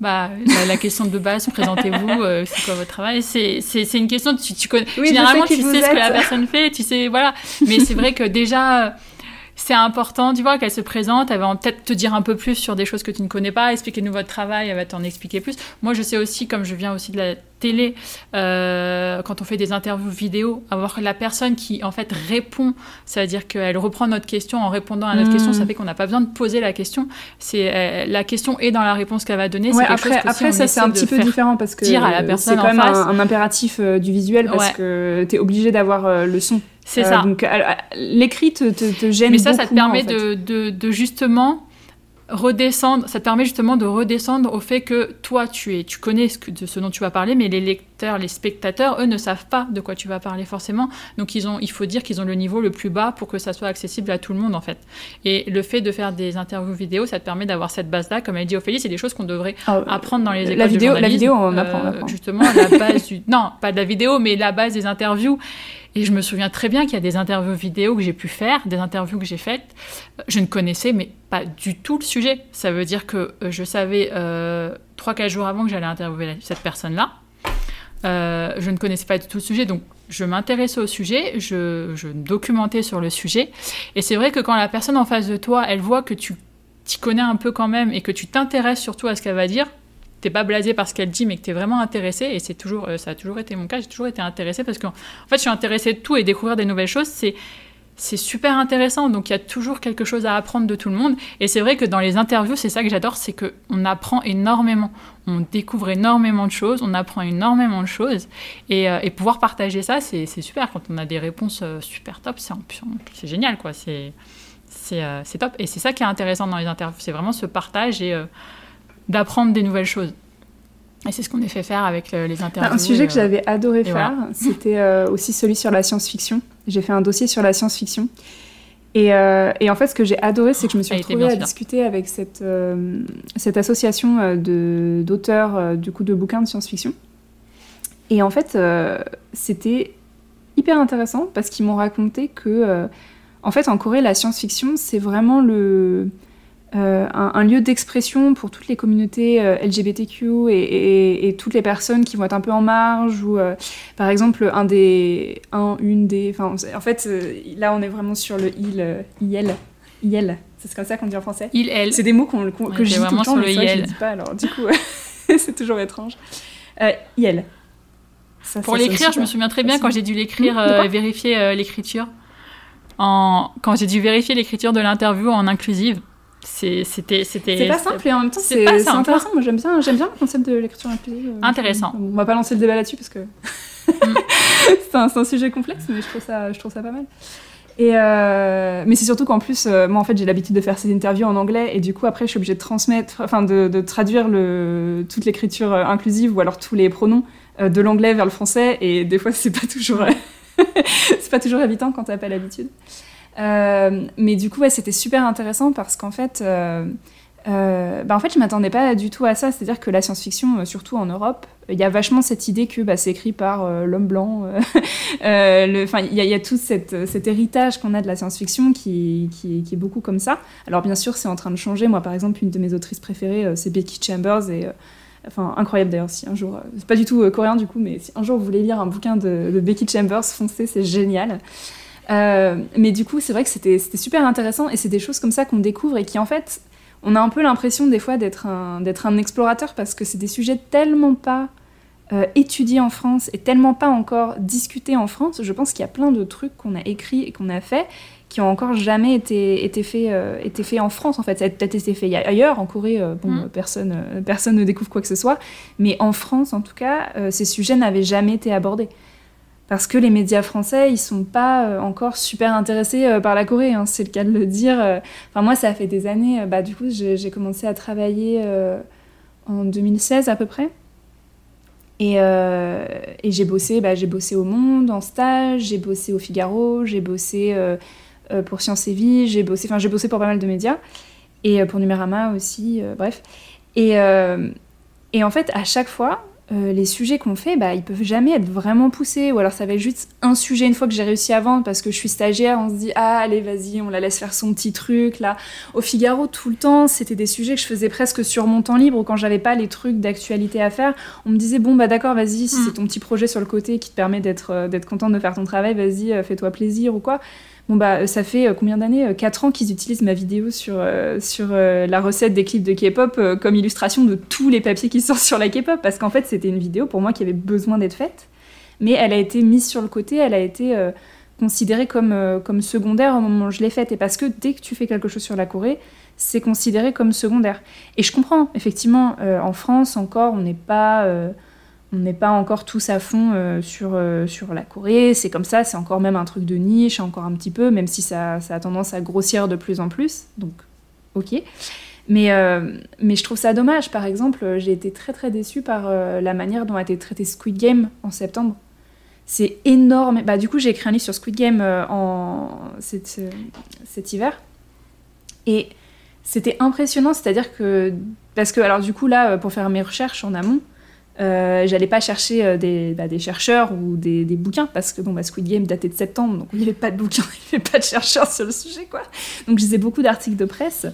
Bah, la, la question de base, présentez-vous, euh, c'est quoi votre travail? C'est c'est- c'est une question, tu, tu connais. Oui, généralement, tu sais ce que la personne fait, tu sais, voilà. Mais c'est vrai que déjà, euh, c'est important, tu vois, qu'elle se présente, elle va peut-être te dire un peu plus sur des choses que tu ne connais pas, expliquer-nous votre travail, elle va t'en expliquer plus. Moi, je sais aussi, comme je viens aussi de la télé, euh, quand on fait des interviews vidéo, avoir la personne qui, en fait, répond, ça veut dire qu'elle reprend notre question en répondant à notre Mm. question, ça fait qu'on n'a pas besoin de poser la question. C'est euh, La question est dans la réponse qu'elle va donner. Ouais, après, après ça c'est un petit peu différent parce que dire à la personne c'est quand même un, un impératif euh, du visuel parce Ouais. que t'es obligé d'avoir le son. C'est Euh, ça. Donc euh, l'écrit te, te, te gêne Mais ça, ça te moins, permet en fait. de, de, de justement redescendre, ça te permet justement de redescendre au fait que toi, tu es, tu connais ce, que- de ce dont tu vas parler, mais les lecteurs, les spectateurs, eux, ne savent pas de quoi tu vas parler forcément. Donc, ils ont, il faut dire qu'ils ont le niveau le plus bas pour que ça soit accessible à tout le monde, en fait. Et le fait de faire des interviews vidéo, ça te permet d'avoir cette base-là. Comme elle dit Ophélie, c'est des choses qu'on devrait Ah, apprendre dans les la écoles vidéo- de la vidéo, on apprend, on Euh. Justement, la base du... Non, pas de la vidéo, mais la base des interviews. Et je me souviens très bien qu'il y a des interviews vidéo que j'ai pu faire, des interviews que j'ai faites. euh, Je ne connaissais mais pas du tout le sujet. Ça veut dire que euh, je savais euh, 3-4 jours avant que j'allais interviewer cette personne-là. Euh, je ne connaissais pas du tout le sujet, donc je m'intéressais au sujet, je, je me documentais sur le sujet. Et c'est vrai que quand la personne en face de toi, elle voit que tu t'y connais un peu quand même et que tu t'intéresses surtout à ce qu'elle va dire, t'es pas blasé par ce qu'elle dit, mais que t'es vraiment intéressé, et c'est toujours, euh, ça a toujours été mon cas, j'ai toujours été intéressée parce qu'en en fait, je suis intéressée de tout et découvrir des nouvelles choses, c'est c'est super intéressant. Donc il y a toujours quelque chose à apprendre de tout le monde. Et c'est vrai que dans les interviews, c'est ça que j'adore, c'est que on apprend énormément, on découvre énormément de choses, on apprend énormément de choses, et, euh, et pouvoir partager ça, c'est super. Quand on a des réponses euh, super top, c'est génial, quoi. C'est top. Et c'est ça qui est intéressant dans les interviews, c'est vraiment ce partage et d'apprendre des nouvelles choses. Et c'est ce qu'on a fait faire avec euh, les interviews. Un sujet et, que euh, j'avais adoré faire, voilà. c'était euh, aussi celui sur la science-fiction. J'ai fait un dossier sur la science-fiction. Et, euh, et en fait, ce que j'ai adoré, c'est que je me suis était retrouvée à discuter avec cette, euh, cette association de- d'auteurs euh, du coup de bouquins de science-fiction. Et en fait, c'était hyper intéressant parce qu'ils m'ont raconté que, en fait, en Corée, la science-fiction, c'est vraiment le, euh, un, un lieu d'expression pour toutes les communautés euh, LGBTQ et, et- et toutes les personnes qui vont être un peu en marge ou euh, par exemple un des un une des enfin en fait là on est vraiment sur le il il il c'est comme ça qu'on dit en français. Il, elle. c'est des mots qu'on, On que je dis tout le temps mais le je dis pas alors du coup c'est toujours étrange. Il Ça, Pour l'écrire, je me souviens très bien quand j'ai dû l'écrire, vérifier l'écriture. En... Quand j'ai dû vérifier l'écriture de l'interview en inclusive, c'était. c'était C'est pas simple et en même temps c'est intéressant. Moi j'aime bien, j'aime bien le concept de l'écriture inclusive. euh, Intéressant. On va pas lancer le débat là-dessus parce que Mm. c'est un, sujet complexe, mais je trouve ça, je trouve ça pas mal. Et euh, mais c'est surtout qu'en plus, euh, moi en fait j'ai l'habitude de faire ces interviews en anglais et du coup après je suis obligée de transmettre, enfin de, de traduire le, toute l'écriture inclusive ou alors tous les pronoms euh, de l'anglais vers le français et des fois c'est pas toujours, c'est pas toujours évident quand t'as pas l'habitude. Euh, mais du coup c'était super intéressant parce qu'en fait euh, euh, bah en fait, je m'attendais pas du tout à ça. C'est-à-dire que la science-fiction, euh, surtout en Europe, il y a vachement cette idée que bah, c'est écrit par euh, l'homme blanc. Enfin, il y, a- tout cet héritage qu'on a de la science-fiction qui, est beaucoup comme ça. Alors bien sûr, c'est en train de changer. Moi, par exemple, une de mes autrices préférées, c'est Becky Chambers et Enfin, incroyable d'ailleurs, si un jour, c'est pas du tout coréen du coup, mais si un jour vous voulez lire un bouquin de, de Becky Chambers, foncez, c'est génial. Euh, mais du coup, c'est vrai que c'était super intéressant et c'est des choses comme ça qu'on découvre et qui en fait, on a un peu l'impression des fois d'être un, explorateur parce que c'est des sujets tellement pas euh, étudiés en France et tellement pas encore discutés en France. Je pense qu'il y a plein de trucs qu'on a écrits et qu'on a fait qui ont encore jamais été, été faits euh, été fait en France en fait. Ça a peut-être été fait ailleurs, en Corée, euh, bon, Mm. personne, euh, personne ne découvre quoi que ce soit, mais en France en tout cas, ces sujets n'avaient jamais été abordés. Parce que les médias français, ils sont pas euh, encore super intéressés euh, par la Corée, hein, c'est le cas de le dire. euh. Enfin, moi, ça fait des années, bah, du coup, j'ai commencé à travailler en 2016 à peu près. Et, j'ai bossé, bah, bossé au Monde en stage, j'ai bossé au Figaro, j'ai bossé pour Science et Vie, j'ai bossé, enfin, j'ai bossé pour pas mal de médias, et pour Numérama aussi, bref. Et en fait, à chaque fois, euh, les sujets qu'on fait, bah, ils peuvent jamais être vraiment poussés. Ou alors ça va être juste un sujet une fois que j'ai réussi à vendre parce que je suis stagiaire, on se dit ah allez vas-y, on la laisse faire son petit truc là. Au Figaro tout le temps, c'était des sujets que je faisais presque sur mon temps libre ou quand j'avais pas les trucs d'actualité à faire. On me disait bon bah d'accord vas-y, si Mm. c'est ton petit projet sur le côté qui te permet d'être euh, d'être contente de faire ton travail, vas-y euh, fais-toi plaisir ou quoi. Bon bah ça fait euh, combien d'années Euh, Quatre ans qu'ils utilisent ma vidéo sur, euh, sur euh, la recette des clips de K-pop euh, comme illustration de tous les papiers qui sortent sur la K-pop. Parce qu'en fait c'était une vidéo pour moi qui avait besoin d'être faite. Mais elle a été mise sur le côté, elle a été euh, considérée comme, euh, comme secondaire au moment où je l'ai faite. Et parce que dès que tu fais quelque chose sur la Corée c'est considéré comme secondaire. Et je comprends effectivement euh, en France encore on n'est pas euh, on n'est pas encore tous à fond euh, sur, euh, sur la Corée, c'est comme ça, c'est encore même un truc de niche, encore un petit peu, même si ça, ça a tendance à grossir de plus en plus, donc ok. Mais, euh, mais je trouve ça dommage, par exemple, j'ai été très très déçue par la manière dont a été traité Squid Game en septembre. C'est énorme. Bah, du coup, j'ai écrit un livre sur Squid Game en... cet, cet hiver. Et c'était impressionnant, c'est-à-dire que... Parce que, alors du coup, là, pour faire mes recherches en amont, Euh, j'allais pas chercher euh, des, bah, des chercheurs ou des, bouquins parce que bon, bah, Squid Game datait de septembre, donc il n'y avait pas de bouquins, il n'y avait pas de chercheurs sur le sujet, quoi. Donc je lisais beaucoup d'articles de presse.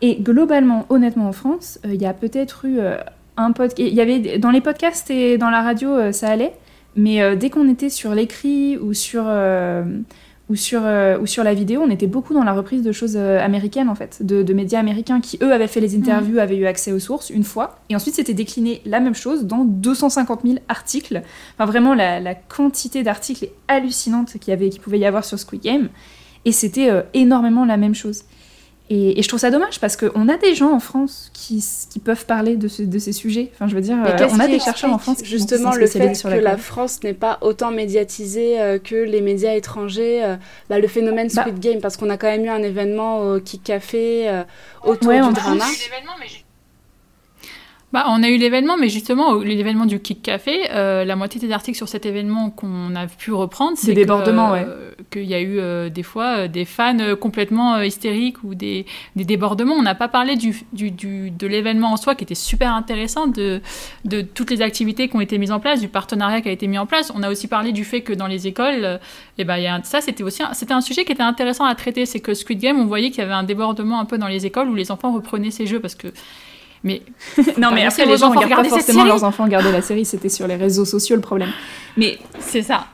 Et globalement, honnêtement, en France, euh, il y a peut-être eu un podcast. Il y avait dans les podcasts et dans la radio, ça allait, mais dès qu'on était sur l'écrit ou sur ou sur euh, ou sur la vidéo, on était beaucoup dans la reprise de choses euh, américaines en fait, de, de médias américains qui eux avaient fait les interviews, avaient eu accès aux sources une fois, et ensuite c'était décliné la même chose dans 250 000 articles. Enfin vraiment la, la quantité d'articles est hallucinante qu'il y avait, qu'il pouvait y avoir sur Squid Game, et c'était euh, énormément la même chose. Et, et je trouve ça dommage parce qu'on a des gens en France qui, qui peuvent parler de, ce- de ces sujets. Enfin, je veux dire, euh, on a qui des chercheurs en France qui justement sont le fait sur que la. France n'est pas autant médiatisée euh, que les médias étrangers euh, bah, le phénomène Bah. Squid Game parce qu'on a quand même eu un événement au Kick Café autour Ouais, du drama Bah, on a eu l'événement, mais justement, l'événement du Kick Café, euh, la moitié des articles sur cet événement qu'on a pu reprendre, c'est Des que, débordements, ouais. euh, qu'il y a eu euh, des fois euh, des fans euh, complètement euh, hystériques ou des, des débordements. On n'a pas parlé du, du, du- de l'événement en soi qui était super intéressant, de, de toutes les activités qui ont été mises en place, du partenariat qui a été mis en place. On a aussi parlé du fait que dans les écoles, euh, eh ben, y a un- ça c'était aussi un, c'était un sujet qui était intéressant à traiter. C'est que Squid Game, on voyait qu'il y avait un débordement un peu dans les écoles où les enfants reprenaient ces jeux parce que. Mais Non, mais après, les gens regardent pas forcément leurs enfants regarder la série, c'était sur les réseaux sociaux le problème. Mais C'est ça.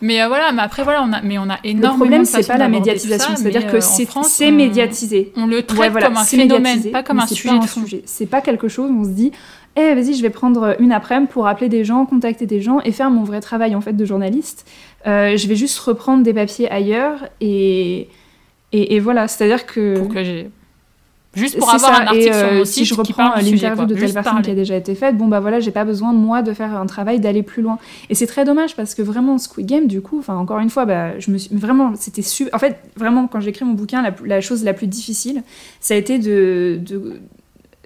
Mais euh, voilà, mais après voilà, on a, mais on a le énormément. problème, de c'est pas la médiatisation, c'est-à-dire que euh, c'est médiatisé. On le traite Ouais, voilà, comme un phénomène, pas comme un sujet sujet. C'est pas quelque chose où on se dit, eh vas-y, je vais prendre une après-midi pour appeler des gens, contacter des gens et faire mon vrai travail en fait de journaliste. Euh, je vais juste reprendre des papiers ailleurs et et, et voilà, c'est-à-dire que Pour que j'ai. Juste pour avoir ça, un article et, sur euh, mon si site je qui reprends sujet, l'interview de telle Juste personne qui a déjà été faite, bon bah voilà, j'ai pas besoin moi de faire un travail d'aller plus loin. Et c'est très dommage parce que vraiment Squid Game, du coup, enfin encore une fois, bah, je me suis vraiment, c'était su. En fait, vraiment quand j'ai écrit mon bouquin, la, la chose la plus difficile, ça a été de, de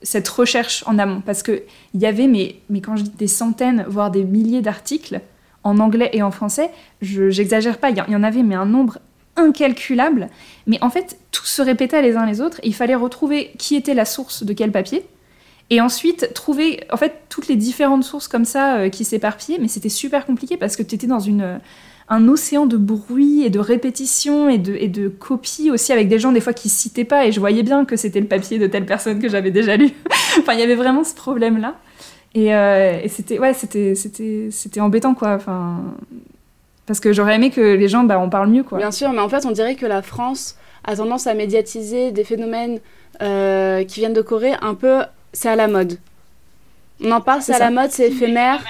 cette recherche en amont parce que il y avait, mais mais quand je dis des centaines, voire des milliers d'articles en anglais et en français, je j'exagère pas, il y, il y en avait mais un nombre incalculable. Mais en fait, tout se répétait les uns les autres. Il fallait retrouver qui était la source de quel papier. Et ensuite, trouver en fait toutes les différentes sources comme ça euh, qui s'éparpillaient. Mais c'était super compliqué parce que tu étais dans une, euh, un océan de bruit et de répétition et de, et de copies aussi avec des gens des fois qui citaient pas. Et je voyais bien que c'était le papier de telle personne que j'avais déjà lu. enfin, il y avait vraiment ce problème-là. Et, euh, et c'était ouais, c'était embêtant quoi. Enfin, parce que j'aurais aimé que les gens bah, en parlent mieux quoi. Bien sûr, mais en fait, on dirait que la France a tendance à médiatiser des phénomènes euh, qui viennent de Corée un peu. C'est à la mode. On en parle, c'est C'est à ça. la mode, c'est éphémère.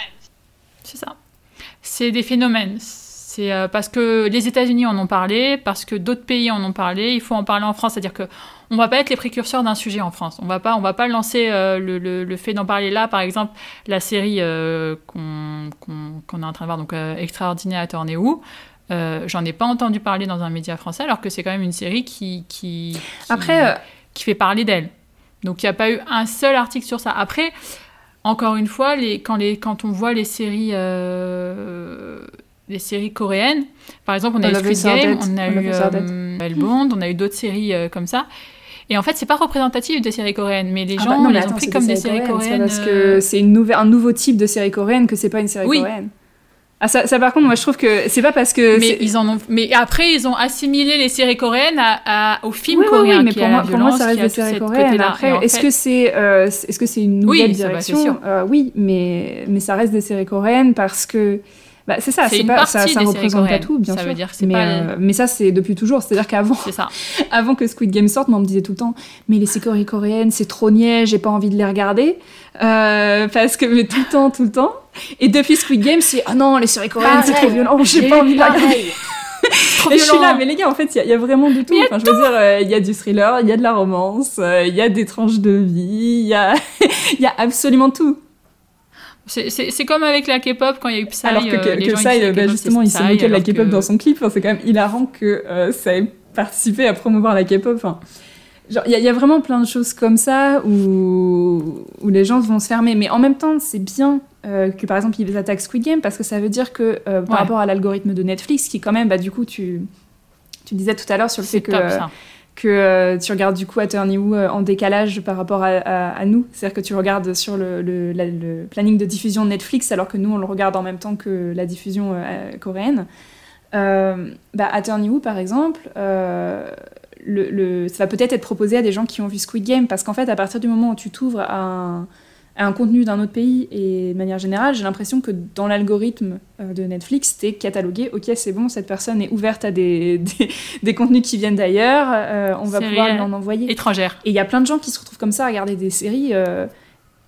C'est ça. C'est des phénomènes. C'est euh, parce que les États-Unis en ont parlé, parce que d'autres pays en ont parlé. Il faut en parler en France, c'est-à-dire que on va pas être les précurseurs d'un sujet en France. On va pas, on va pas lancer euh, le, le- le fait d'en parler là. Par exemple, la série euh, qu'on est en train de voir, donc euh, Extraordinaire à. Euh, J'en ai pas entendu parler dans un média français, alors que c'est quand même une série qui, qui, qui- Après, qui fait parler d'elle. Donc il n'y a pas eu un seul article sur ça. Après, encore une fois, les, quand, les, quand on voit les séries, euh, les séries coréennes, par exemple, on a On eu Squid Game, on a On eu euh, Belle Bond, on a eu d'autres séries euh, comme ça. Et en fait, c'est pas représentatif des séries coréennes, mais les Ah gens bah non, mais les attends, ont pris c'est comme des séries coréennes, coréennes. C'est parce euh, que c'est une nouvelle, un nouveau type de série coréenne que c'est pas une série Oui. coréenne. Ah ça, ça, par contre moi je trouve que c'est pas parce que mais c'est- ils en ont, mais après ils ont assimilé les séries coréennes à, à- aux films Oui, oui, oui, mais pour a moi, pour moi, ça reste des séries coréennes. Après, en est-ce fait- que c'est euh, est-ce que c'est une nouvelle ça, bah, c'est direction. Euh, Oui, mais mais ça reste des séries coréennes parce que bah, c'est ça, C'est pas ça, ça représente pas tout, bien Ça sûr. veut dire mais, pas- euh, mais ça c'est depuis toujours. C'est-à-dire qu'avant, avant que Squid Game sorte, moi on me disait tout le temps, mais les séries coréennes c'est trop niais, j'ai pas envie de les regarder Euh, parce que mais tout le temps, tout le temps. Et depuis Squid Game, c'est ah non les séries coréennes c'est trop violent, j'ai pas envie de les regarder. Trop Et je suis là, mais les gars, en fait, il y, a- il y a vraiment de tout. Enfin, je veux dire, euh, il y a du thriller, il y a de la romance, euh, il y a des tranches de vie, il y a, il y a absolument tout. C'est- comme avec la K-pop quand il y a eu Psy. Alors que, euh, que, les que gens, ils Psy, euh, bah, justement, il s'est moqué de la K-pop que- dans son clip. Enfin, c'est quand même hilarant que euh, ça ait participé à promouvoir la K-pop. Enfin, genre, il y, a- il y a vraiment plein de choses comme ça où, où les gens vont se fermer. Mais en même temps, c'est bien euh, que, par exemple, ils attaquent Squid Game parce que ça veut dire que, euh, par Ouais. rapport à l'algorithme de Netflix, qui quand même, bah, du coup, tu, tu disais tout à l'heure sur le fait que... top euh, ça. Que euh, tu regardes du coup Attorney euh, en décalage par rapport à, nous. C'est-à-dire que tu regardes sur le, le- la- le planning de diffusion de Netflix alors que nous on le regarde en même temps que la diffusion euh, coréenne. Euh, bah, Attorney Who par exemple, le, le- ça va peut-être être proposé à des gens qui ont vu Squid Game parce qu'en fait à partir du moment où tu t'ouvres à un, à un contenu d'un autre pays et de manière générale j'ai l'impression que dans l'algorithme euh, de Netflix t'es catalogué ok c'est bon cette personne est ouverte à des, des, des contenus qui viennent d'ailleurs euh, on va pouvoir lui euh, en envoyer Étrangère. et il y a plein de gens qui se retrouvent comme ça à regarder des séries euh,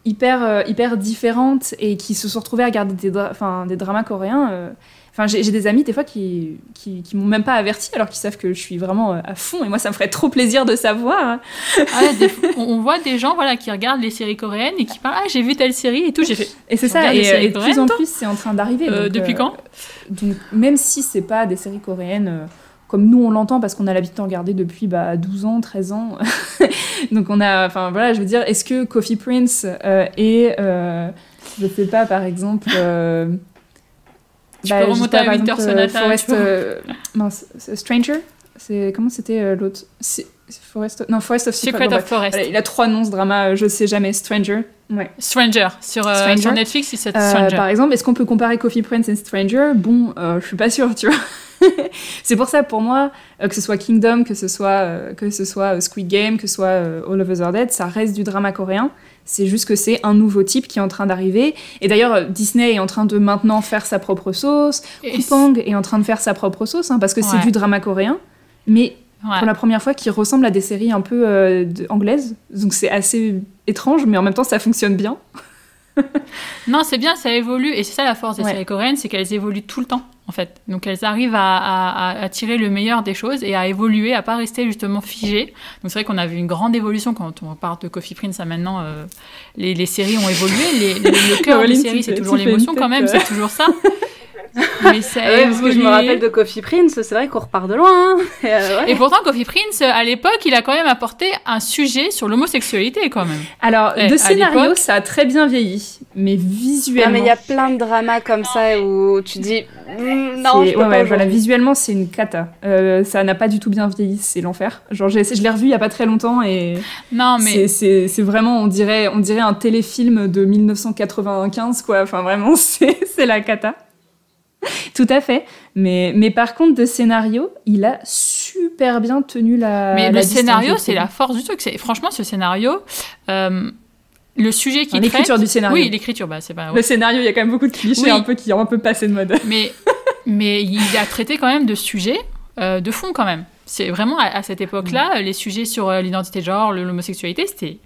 hyper, hyper différentes et qui se sont retrouvés à regarder des, dra- des dramas coréens. Enfin, j'ai des amis des fois qui, qui, qui m'ont même pas averti alors qu'ils savent que je suis vraiment euh, à fond et moi ça me ferait trop plaisir de savoir. Ah ouais, des fois, on, voit des gens voilà, qui regardent les séries coréennes et qui parlent Ah, j'ai vu telle série et tout. J'ai fait Et c'est ça, et, euh, et de plus en plus c'est en train d'arriver. Euh, Depuis euh, quand? donc, même si c'est pas des séries coréennes euh, comme nous on l'entend parce qu'on a l'habitude d'en regarder depuis bah, 12 ans, 13 ans. Donc on a, enfin voilà, je veux dire, est-ce que Coffee Prince est, euh, je sais pas, par exemple. Euh, Tu peux je sais remonter à Winter Sonata, euh, Forest, euh, mince, c'est Stranger C'est comment c'était euh, l'autre? C'est- c'est Forest, non Forest of Secret. Secret of. Forest. Voilà, il a trois noms ce drama, euh, je sais jamais. Stranger. Ouais. Stranger. Sur, euh, Stranger. sur Netflix, c'est Euh, Stranger. par exemple, est-ce qu'on peut comparer Coffee Prince et Stranger? Bon, euh, je suis pas sûre, tu vois. c'est pour ça, pour moi, euh, que ce soit Kingdom, que ce soit, euh, que ce soit euh, Squid Game, que ce soit All of Us Are Dead, ça reste du drama coréen. C'est juste que c'est un nouveau type qui est en train d'arriver. Et d'ailleurs, Disney est en train de maintenant faire sa propre sauce. Coupang est en train de faire sa propre sauce, hein, parce que c'est du drama coréen. Mais Ouais. pour la première fois, qui ressemble à des séries un peu euh, anglaises. Donc c'est assez étrange, mais en même temps, ça fonctionne bien. Non, c'est bien, ça évolue. Et c'est ça la force des Ouais. séries coréennes, c'est qu'elles évoluent tout le temps, en fait. Donc elles arrivent à, à- à- à tirer le meilleur des choses et à évoluer, à pas rester justement figées. Donc c'est vrai qu'on a vu une grande évolution quand on part de Coffee Prince à maintenant. euh, les, les séries ont évolué. Les, le, le cœur des séries, c'est toujours l'émotion quand même, euh. c'est toujours ça. Mais ça ouais, parce que je me rappelle de Coffee Prince, c'est vrai qu'on repart de loin. hein. Et, euh, ouais. Et pourtant, Coffee Prince, à l'époque, il a quand même apporté un sujet sur l'homosexualité, quand même. Alors, Eh, de à scénario, l'époque- ça a très bien vieilli, mais visuellement. Non, mais il y a plein de dramas comme ça où tu dis Mm, non, je ouais, pas ouais, voilà, visuellement, c'est une cata. Euh, ça n'a pas du tout bien vieilli, c'est l'enfer. Genre, j'ai- je l'ai revu il y a pas très longtemps et Non, mais c'est- c'est c'est vraiment, on dirait, on dirait un téléfilm de 1995, quoi. Enfin, vraiment, c'est c'est la cata. Tout à fait. Mais, mais par contre, de scénario, il a super bien tenu la. Mais la le scénario, c'est la force du truc. Franchement ce scénario, euh, le sujet qui l'écriture du scénario. Oui, l'écriture, bah c'est pas. Le scénario, il y a quand même beaucoup de clichés Oui. un peu qui ont un peu passé de mode. Mais mais il a traité quand même de sujets euh, de fond quand même. C'est vraiment à, à cette époque-là, euh, les sujets sur euh, l'identité de genre, l'homosexualité, c'était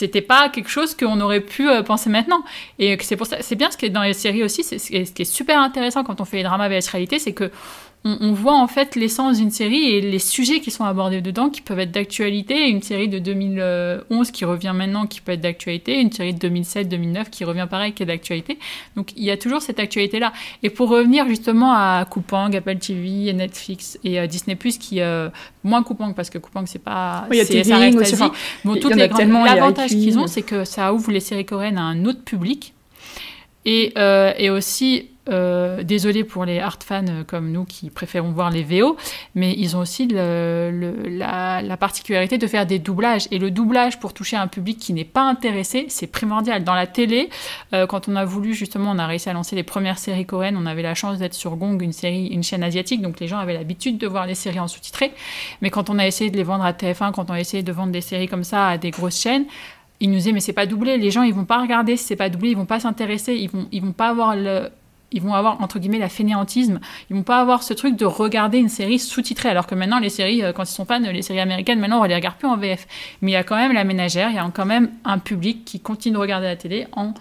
c'était pas quelque chose qu'on aurait pu euh, penser maintenant. Et c'est pour ça, c'est bien ce qui est dans les séries aussi, c'est ce qui est, ce qui est super intéressant quand on fait les dramas vs réalité, c'est que on, on voit en fait l'essence d'une série et les sujets qui sont abordés dedans qui peuvent être d'actualité. Une série de 2011 qui revient maintenant qui peut être d'actualité, une série de 2007-2009 qui revient pareil qui est d'actualité. Donc il y a toujours cette actualité-là. Et pour revenir justement à Coupang, Apple TV, et Netflix et euh, Disney+, qui euh, moins Coupang parce que Coupang c'est pas, Oui, il y a c'est- ça reste Asie. enfin, Bon, toutes les grandes- L'avantage qu'ils ont, c'est que ça ouvre les séries coréennes à un autre public. Et, euh, et aussi, euh, désolé pour les hard fans comme nous qui préférons voir les VO, mais ils ont aussi la particularité de faire des doublages. Et le doublage pour toucher un public qui n'est pas intéressé, c'est primordial. Dans la télé, euh, quand on a voulu, justement, on a réussi à lancer les premières séries coréennes, on avait la chance d'être sur Gong, une série, une chaîne asiatique, donc les gens avaient l'habitude de voir les séries en sous-titré. Mais quand on a essayé de les vendre à TF1, quand on a essayé de vendre des séries comme ça à des grosses chaînes, ils nous disaient mais c'est pas doublé, les gens ils vont pas regarder si c'est pas doublé, ils vont pas s'intéresser, ils vont ils vont pas avoir le ils vont avoir entre guillemets la fainéantisme, ils vont pas avoir ce truc de regarder une série sous-titrée alors que maintenant les séries euh, quand ils sont fans les séries américaines maintenant on les regarde plus en VF. Mais il y a quand même la ménagère, il y a quand même un public qui continue de regarder la télé en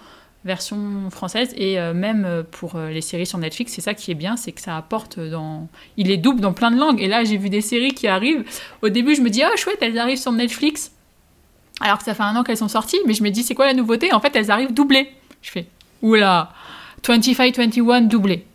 version française. Et euh, même euh, pour les séries sur Netflix, c'est ça qui est bien, c'est que ça apporte dans il les double dans plein de langues. Et là j'ai vu des séries qui arrivent. Au début je me dis oh chouette elles arrivent sur Netflix. Alors que ça fait un an qu'elles sont sorties, mais je me dis, c'est quoi la nouveauté? En fait, elles arrivent doublées. Je fais, oula, 25-21 doublé.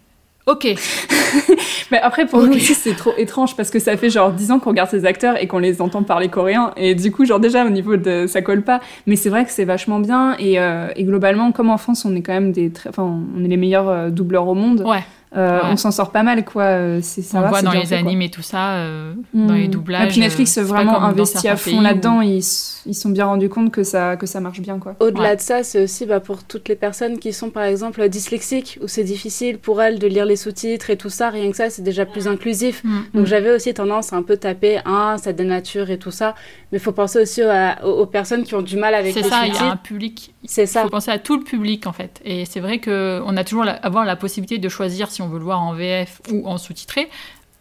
Ok. Mais après, pour nous aussi, c'est trop étrange parce que ça fait genre 10 ans qu'on regarde ces acteurs et qu'on les entend parler coréen. Et du coup, genre déjà, au niveau de. ça colle pas. Mais c'est vrai que c'est vachement bien. Et, euh, et globalement, comme en France, on est quand même des. très- Enfin, on est les meilleurs euh, doubleurs au monde. Ouais. Euh, Ouais. on s'en sort pas mal, quoi. Euh, C'est ça on va, voit c'est dans les fait, quoi. animes et tout ça, euh, dans les Mm. doublages. Et puis Netflix c'est vraiment investi à fond là-dedans. Ils ils sont bien rendus compte que ça que ça marche bien, quoi. Au-delà Ouais. de ça, c'est aussi bah, pour toutes les personnes qui sont par exemple dyslexiques, où c'est difficile pour elles de lire les sous-titres et tout ça, rien que ça, c'est déjà plus inclusif. Mm. Donc Mm. j'avais aussi tendance à un peu taper, ah, ça dénature et tout ça. Mais il faut penser aussi à- aux, aux personnes qui ont du mal avec C'est les ça, il y a un sous-titres. public. C'est Il ça. faut penser à tout le public en fait. Et c'est vrai qu'on a toujours la, avoir la possibilité de choisir si on veut le voir en VF ou en sous-titré.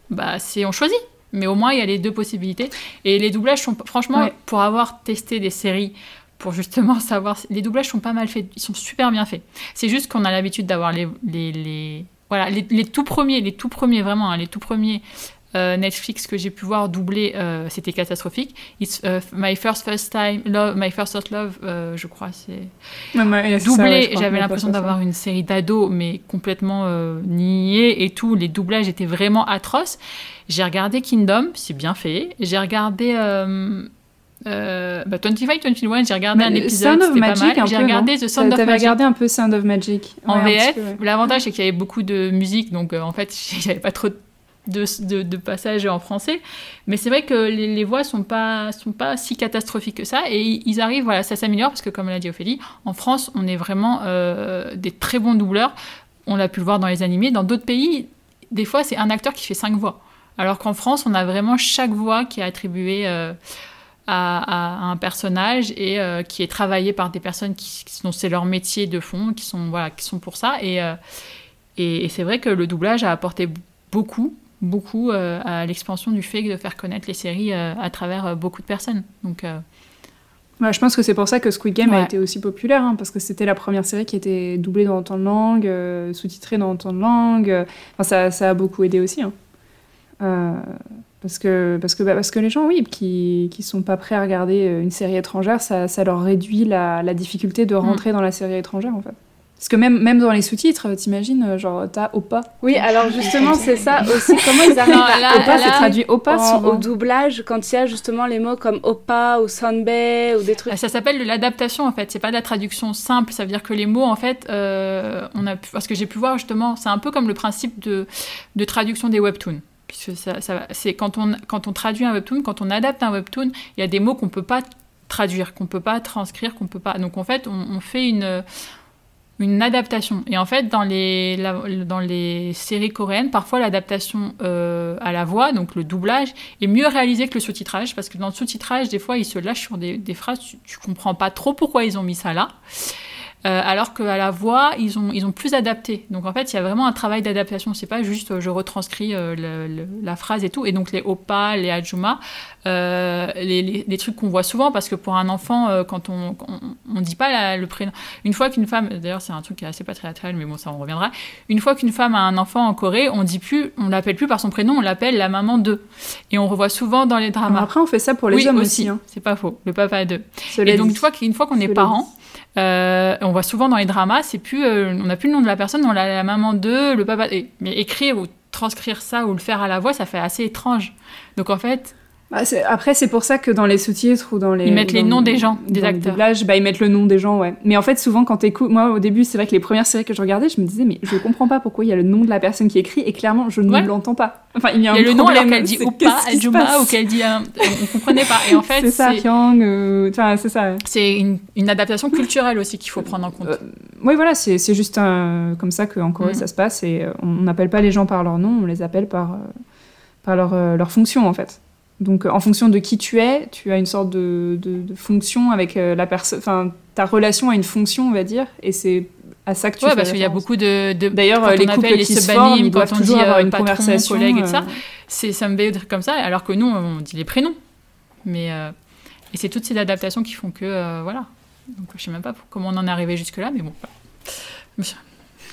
Bah, c'est on choisit. Mais au moins, il y a les deux possibilités. Et les doublages sont, franchement, Ouais. pour avoir testé des séries, pour justement savoir, les doublages sont pas mal faits, ils sont super bien faits. C'est juste qu'on a l'habitude d'avoir les, les, les- voilà, les, les tout premiers, les tout premiers vraiment, hein, les tout premiers euh, Netflix que j'ai pu voir doubler, euh, c'était catastrophique. It's, euh, my first first time love, my first hot love, euh, je crois, c'est Ouais, ouais, doublé. ouais. J'avais l'impression d'avoir une série d'ados, mais complètement euh, niée et tout. Les doublages étaient vraiment atroces. J'ai regardé Kingdom, c'est bien fait. J'ai regardé euh, euh, bah, 25, 21, j'ai regardé Mais, un euh, épisode, Sound of c'était pas mal. J'ai regardé The Sound of Magic regardé un peu Sound of Magic en Ouais, un VF. ouais. L'avantage, c'est qu'il y avait beaucoup de musique, donc euh, en fait, j'avais pas trop de, de, de passages en français. Mais c'est vrai que les, voix sont pas, sont pas si catastrophiques que ça. Et ils arrivent, voilà, ça s'améliore, parce que comme l'a dit Ophélie, en France, on est vraiment euh, des très bons doubleurs. On l'a pu le voir dans les animés. Dans d'autres pays, des fois, c'est un acteur qui fait cinq voix. Alors qu'en France, on a vraiment chaque voix qui est attribuée euh, à, un personnage et euh, qui est travaillée par des personnes qui, qui- dont c'est leur métier de fond, qui sont, voilà, qui sont pour ça. Et, et c'est vrai que le doublage a apporté beaucoup, beaucoup euh, à l'expansion du fait de faire connaître les séries euh, à travers euh, beaucoup de personnes. Donc, je pense que c'est pour ça que Squid Game a été aussi populaire, hein, parce que c'était la première série qui était doublée dans autant de langues, euh, sous-titrée dans autant de langues. Enfin, ça, ça a beaucoup aidé aussi. hein. Euh, parce, que, parce, que, bah, parce que les gens, oui, qui qui sont pas prêts à regarder une série étrangère, ça, ça leur réduit la, la difficulté de rentrer dans la série étrangère, en fait. Parce que même, même dans les sous-titres, t'imagines, euh, genre, t'as Opa. Oui, alors justement, c'est ça aussi. Comment ils arrivent Non, à là- Opa, là- c'est traduit Opa en- souvent. au doublage quand il y a justement les mots comme Opa ou Sanbei ou des trucs. ça s'appelle de l'adaptation en fait. C'est pas de la traduction simple. Ça veut dire que les mots en fait, euh, on a pu- parce que j'ai pu voir justement, c'est un peu comme le principe de, de traduction des webtoons. Puisque ça, ça- c'est quand on, quand on traduit un webtoon, quand on adapte un webtoon, il y a des mots qu'on peut pas traduire, qu'on peut pas transcrire, qu'on peut pas. Donc en fait, on, on fait une une adaptation. Et en fait, dans les, séries coréennes, parfois l'adaptation euh, à la voix, donc le doublage, est mieux réalisé que le sous-titrage, parce que dans le sous-titrage, des fois, ils se lâchent sur des, des phrases, tu, tu comprends pas trop pourquoi ils ont mis ça là. Euh, alors qu'à la voix, ils ont, ils ont plus adapté. Donc en fait, il y a vraiment un travail d'adaptation. C'est pas juste euh, je retranscris euh, le- le- la phrase et tout. Et donc les opa, les ajuma, euh, les, les- les trucs qu'on voit souvent, parce que pour un enfant, euh, quand on, on, on dit pas la- le prénom. Une fois qu'une femme, d'ailleurs c'est un truc qui est assez patriarcal, mais bon ça on reviendra. Une fois qu'une femme a un enfant en Corée, on dit plus, on l'appelle plus par son prénom, on l'appelle la maman d'eux. Et on revoit souvent dans les dramas. après, on fait ça pour les oui, hommes aussi. hein. C'est pas faux. Le papa d'eux. Et donc, une fois qu'une fois qu'on est parent, euh, on voit souvent dans les dramas, c'est plus, euh, on n'a plus le nom de la personne, on a la maman de, le papa. mais écrire ou transcrire ça ou le faire à la voix, ça fait assez étrange. Donc en fait, Bah, après, c'est pour ça que dans les sous-titres ou dans les. Ils mettent les noms des gens, des dans acteurs. doublage, bah, ils mettent le nom des gens, ouais. Mais en fait, souvent, quand t'écoutes. Moi, au début, c'est vrai que les premières séries que je regardais, je me disais, mais je comprends pas pourquoi il y a le nom de la personne qui écrit et clairement, je Ouais. ne l'entends pas. Enfin, il y a un il y a le nom alors qu'elle dit Ajuma passe ou qu'elle dit un... On comprenait pas. Et en fait, c'est ça, Pyong, euh, enfin, c'est ça. c'est une, une adaptation culturelle aussi qu'il faut prendre en compte. Euh, Oui, voilà, c'est juste un- comme ça qu'en Corée Mm. ça se passe et euh, on n'appelle pas les gens par leur nom, on les appelle par, euh, par leur, euh, leur fonction en fait. Donc en fonction de qui tu es, tu as une sorte de, de- de fonction avec euh, la personne, enfin ta relation a une fonction on va dire et c'est à ça que tu ouais, fais parce qu'il y a beaucoup de. de D'ailleurs, euh, les couples appelle les qui se subanimes, forment, ils quand on toujours dit, avoir euh, une patron, conversation. collègue et tout ça, c'est ça me trucs comme ça, alors que nous, on dit les prénoms. Mais euh, et c'est toutes ces adaptations qui font que euh, voilà. Donc je sais même pas pour- comment on en est arrivé jusque là, mais bon. voilà.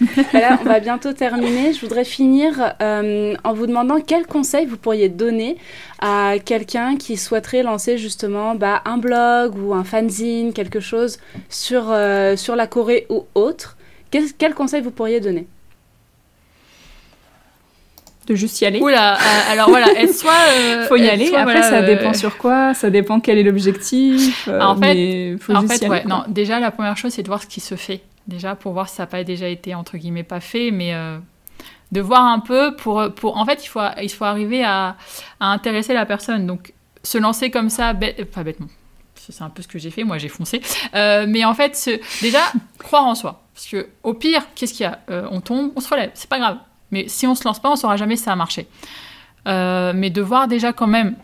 Voilà, on va bientôt terminer. Je voudrais finir euh, en vous demandant quel conseil vous pourriez donner à quelqu'un qui souhaiterait lancer justement bah, un blog ou un fanzine, quelque chose sur, euh, sur la Corée ou autre. Quel, quel conseil vous pourriez donner? De juste y aller. Oula, euh, alors voilà, soit. euh, Faut y aller. soit, Après, voilà, ça euh, dépend sur quoi, ça dépend quel est l'objectif. euh, En fait- mais faut En juste fait, y aller, ouais, quoi. non, déjà la première chose c'est de voir ce qui se fait. Déjà pour voir si ça n'a pas déjà été entre guillemets pas fait, mais euh, de voir un peu pour, en fait il faut, il faut arriver à, intéresser la personne. Donc se lancer comme ça bête, pas bêtement. C'est un peu ce que j'ai fait. Moi j'ai foncé. Euh, mais en fait déjà croire en soi. Parce que au pire qu'est-ce qu'il y a? Euh, on tombe on se relève. C'est pas grave. Mais si on se lance pas on saura jamais si ça a marché. Euh, mais de voir déjà quand même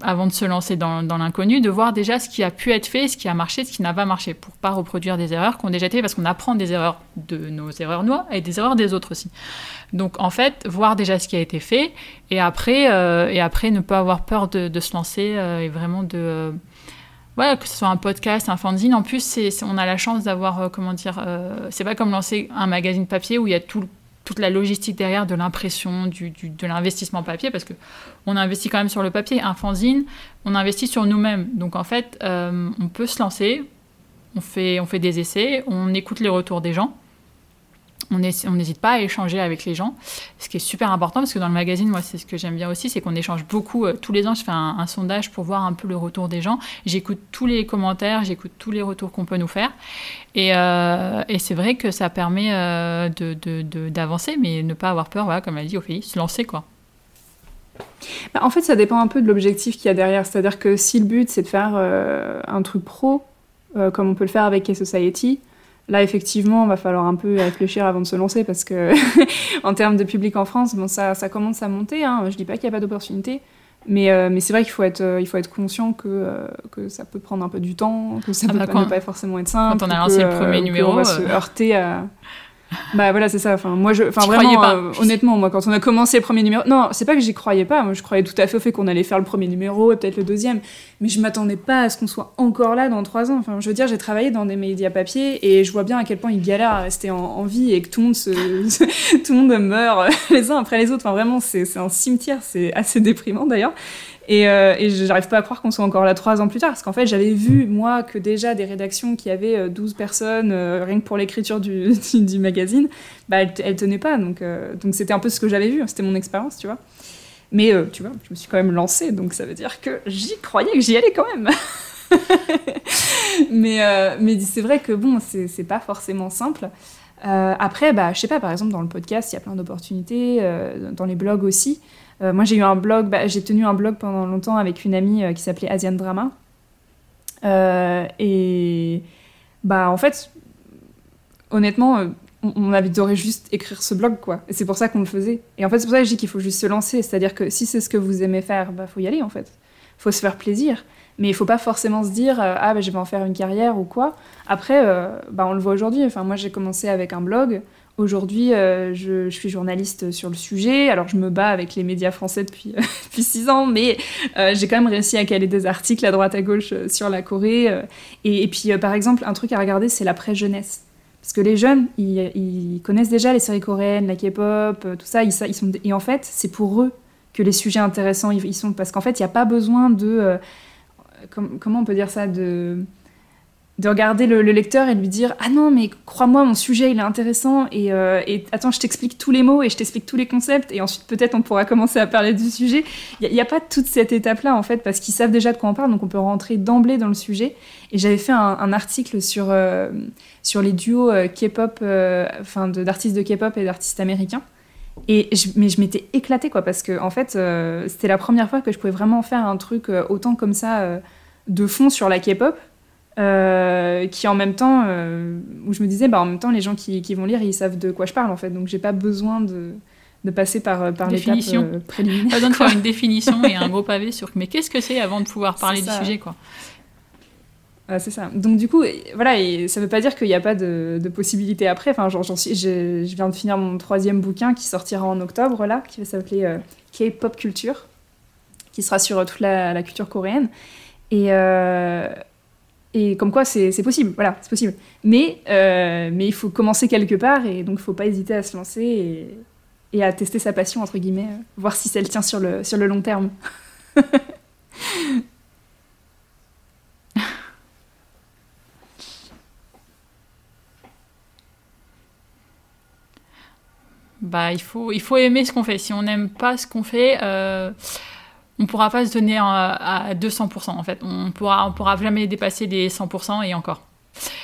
avant de se lancer dans, l'inconnu, de voir déjà ce qui a pu être fait, ce qui a marché, ce qui n'a pas marché, pour pas reproduire des erreurs qu'on a déjà été parce qu'on apprend des erreurs de nos erreurs noires et des erreurs des autres aussi. Donc en fait, voir déjà ce qui a été fait, et après, euh, et après ne pas avoir peur de, se lancer euh, et vraiment de... euh, voilà, que ce soit un podcast, un fanzine. En plus, on a la chance d'avoir, comment dire, c'est pas comme lancer un magazine papier où il y a tout, toute la logistique derrière de l'impression, du, de l'investissement papier, parce que on investit quand même sur le papier. Un fanzine, on investit sur nous-mêmes. Donc en fait, euh, on peut se lancer, on fait, on fait des essais, on écoute les retours des gens. On n'hésite pas à échanger avec les gens, ce qui est super important parce que dans le magazine, moi, c'est ce que j'aime bien aussi, c'est qu'on échange beaucoup. euh, tous les ans, je fais un, sondage pour voir un peu le retour des gens. J'écoute tous les commentaires, j'écoute tous les retours qu'on peut nous faire. Et, euh, c'est vrai que ça permet euh, d'avancer, mais ne pas avoir peur, comme elle dit Ophélie, se lancer quoi. Bah, en fait, ça dépend un peu de l'objectif qu'il y a derrière. C'est-à-dire que si le but c'est de faire un truc pro, comme on peut le faire avec K-Society, là effectivement, il va falloir un peu réfléchir avant de se lancer parce que en termes de public en France, bon, ça, ça commence à monter. Hein. Je dis pas qu'il n'y a pas d'opportunité. Mais, euh, mais c'est vrai qu'il faut être, euh, il faut être conscient que, euh, que ça peut prendre un peu du temps, que ça Ah peut bah, pas, quand- ne pas forcément être simple. quand on a que, lancé le premier numéro, On va se heurter à. Bah voilà, c'est ça. Enfin, moi, je, enfin vraiment, pas. euh, honnêtement, moi, quand on a commencé le premier numéro, non, c'est pas que j'y croyais pas. Moi, je croyais tout à fait au fait qu'on allait faire le premier numéro et peut-être le deuxième, mais je m'attendais pas à ce qu'on soit encore là dans trois ans. Enfin, je veux dire, j'ai travaillé dans des médias papier et je vois bien à quel point ils galèrent à rester en, en vie et que tout le monde se, tout le monde meurt les uns après les autres. Enfin, vraiment, c'est c'est un cimetière. C'est assez déprimant d'ailleurs. Et, euh, j'arrive pas à croire qu'on soit encore là trois ans plus tard, parce qu'en fait, j'avais vu, moi, que déjà des rédactions qui avaient euh, 12 personnes, euh, rien que pour l'écriture du, magazine, bah, elles, tenaient pas. Donc euh, donc c'était un peu ce que j'avais vu, c'était mon expérience, tu vois. Mais euh, tu vois, je me suis quand même lancée, donc ça veut dire que j'y croyais, que j'y allais quand même. mais euh, mais c'est vrai que bon, c'est pas forcément simple. Euh, après, bah, je sais pas, par exemple, dans le podcast, il y a plein d'opportunités, euh, dans les blogs aussi. Euh, moi, j'ai eu un blog, bah, j'ai tenu un blog pendant longtemps avec une amie euh, qui s'appelait Asian Drama. Euh, et bah, en fait, honnêtement, on, on adorait juste écrire ce blog, quoi. Et c'est pour ça qu'on le faisait. Et en fait, c'est pour ça que je dis qu'il faut juste se lancer. C'est-à-dire que si c'est ce que vous aimez faire, bah, faut y aller, en fait. Faut se faire plaisir. Mais il faut pas forcément se dire, ah, bah, je vais en faire une carrière ou quoi. Après, bah, on le voit aujourd'hui. Enfin, moi, j'ai commencé avec un blog. Aujourd'hui, euh, je, suis journaliste sur le sujet. Alors, je me bats avec les médias français depuis, depuis six ans, mais euh, j'ai quand même réussi à caler des articles à droite à gauche euh, sur la Corée. euh. et, puis, euh, par exemple, un truc à regarder, c'est la presse jeunesse. Parce que les jeunes, ils, connaissent déjà les séries coréennes, la K-pop, euh, tout ça. Ils, sont, et en fait, c'est pour eux que les sujets intéressants ils, sont. Parce qu'en fait, il n'y a pas besoin de. euh, com- comment on peut dire ça de de regarder le, le lecteur et lui dire ah non mais crois-moi mon sujet il est intéressant et, euh, et attends je t'explique tous les mots et je t'explique tous les concepts et ensuite peut-être on pourra commencer à parler du sujet il n'y a, pas toute cette étape là en fait parce qu'ils savent déjà de quoi on parle donc on peut rentrer d'emblée dans le sujet. Et j'avais fait un, article sur, euh, sur les duos euh, K-pop enfin d'artistes de K-pop et d'artistes américains. Et je, mais je m'étais éclatée quoi parce que en fait c'était la première fois que je pouvais vraiment faire un truc autant comme ça de fond sur la K-pop euh, qui en même temps, euh, où je me disais, bah, en même temps, les gens qui, qui vont lire, ils savent de quoi je parle en fait, donc j'ai pas besoin de, de passer par, par l'étape Définition. euh, préliminaire. Pas besoin de faire une définition et un gros pavé sur mais qu'est-ce que c'est avant de pouvoir parler du sujet quoi. Ouais, c'est ça. Donc du coup, voilà, et ça veut pas dire qu'il n'y a pas de, de possibilités après. Enfin, genre, j'en suis, je, je viens de finir mon troisième bouquin qui sortira en octobre là, qui va s'appeler euh, K-pop culture, qui sera sur euh, toute la, la culture coréenne. Et euh, et comme quoi, c'est possible. Voilà, c'est possible. Mais euh, mais il faut commencer quelque part et donc il faut pas hésiter à se lancer et, à tester sa passion entre guillemets, euh, voir si elle tient sur le sur le long terme. Bah, il faut, il faut aimer ce qu'on fait. Si on n'aime pas ce qu'on fait, euh, on pourra pas se donner à, à 200%, en fait. On pourra, on pourra jamais dépasser les 100% et encore.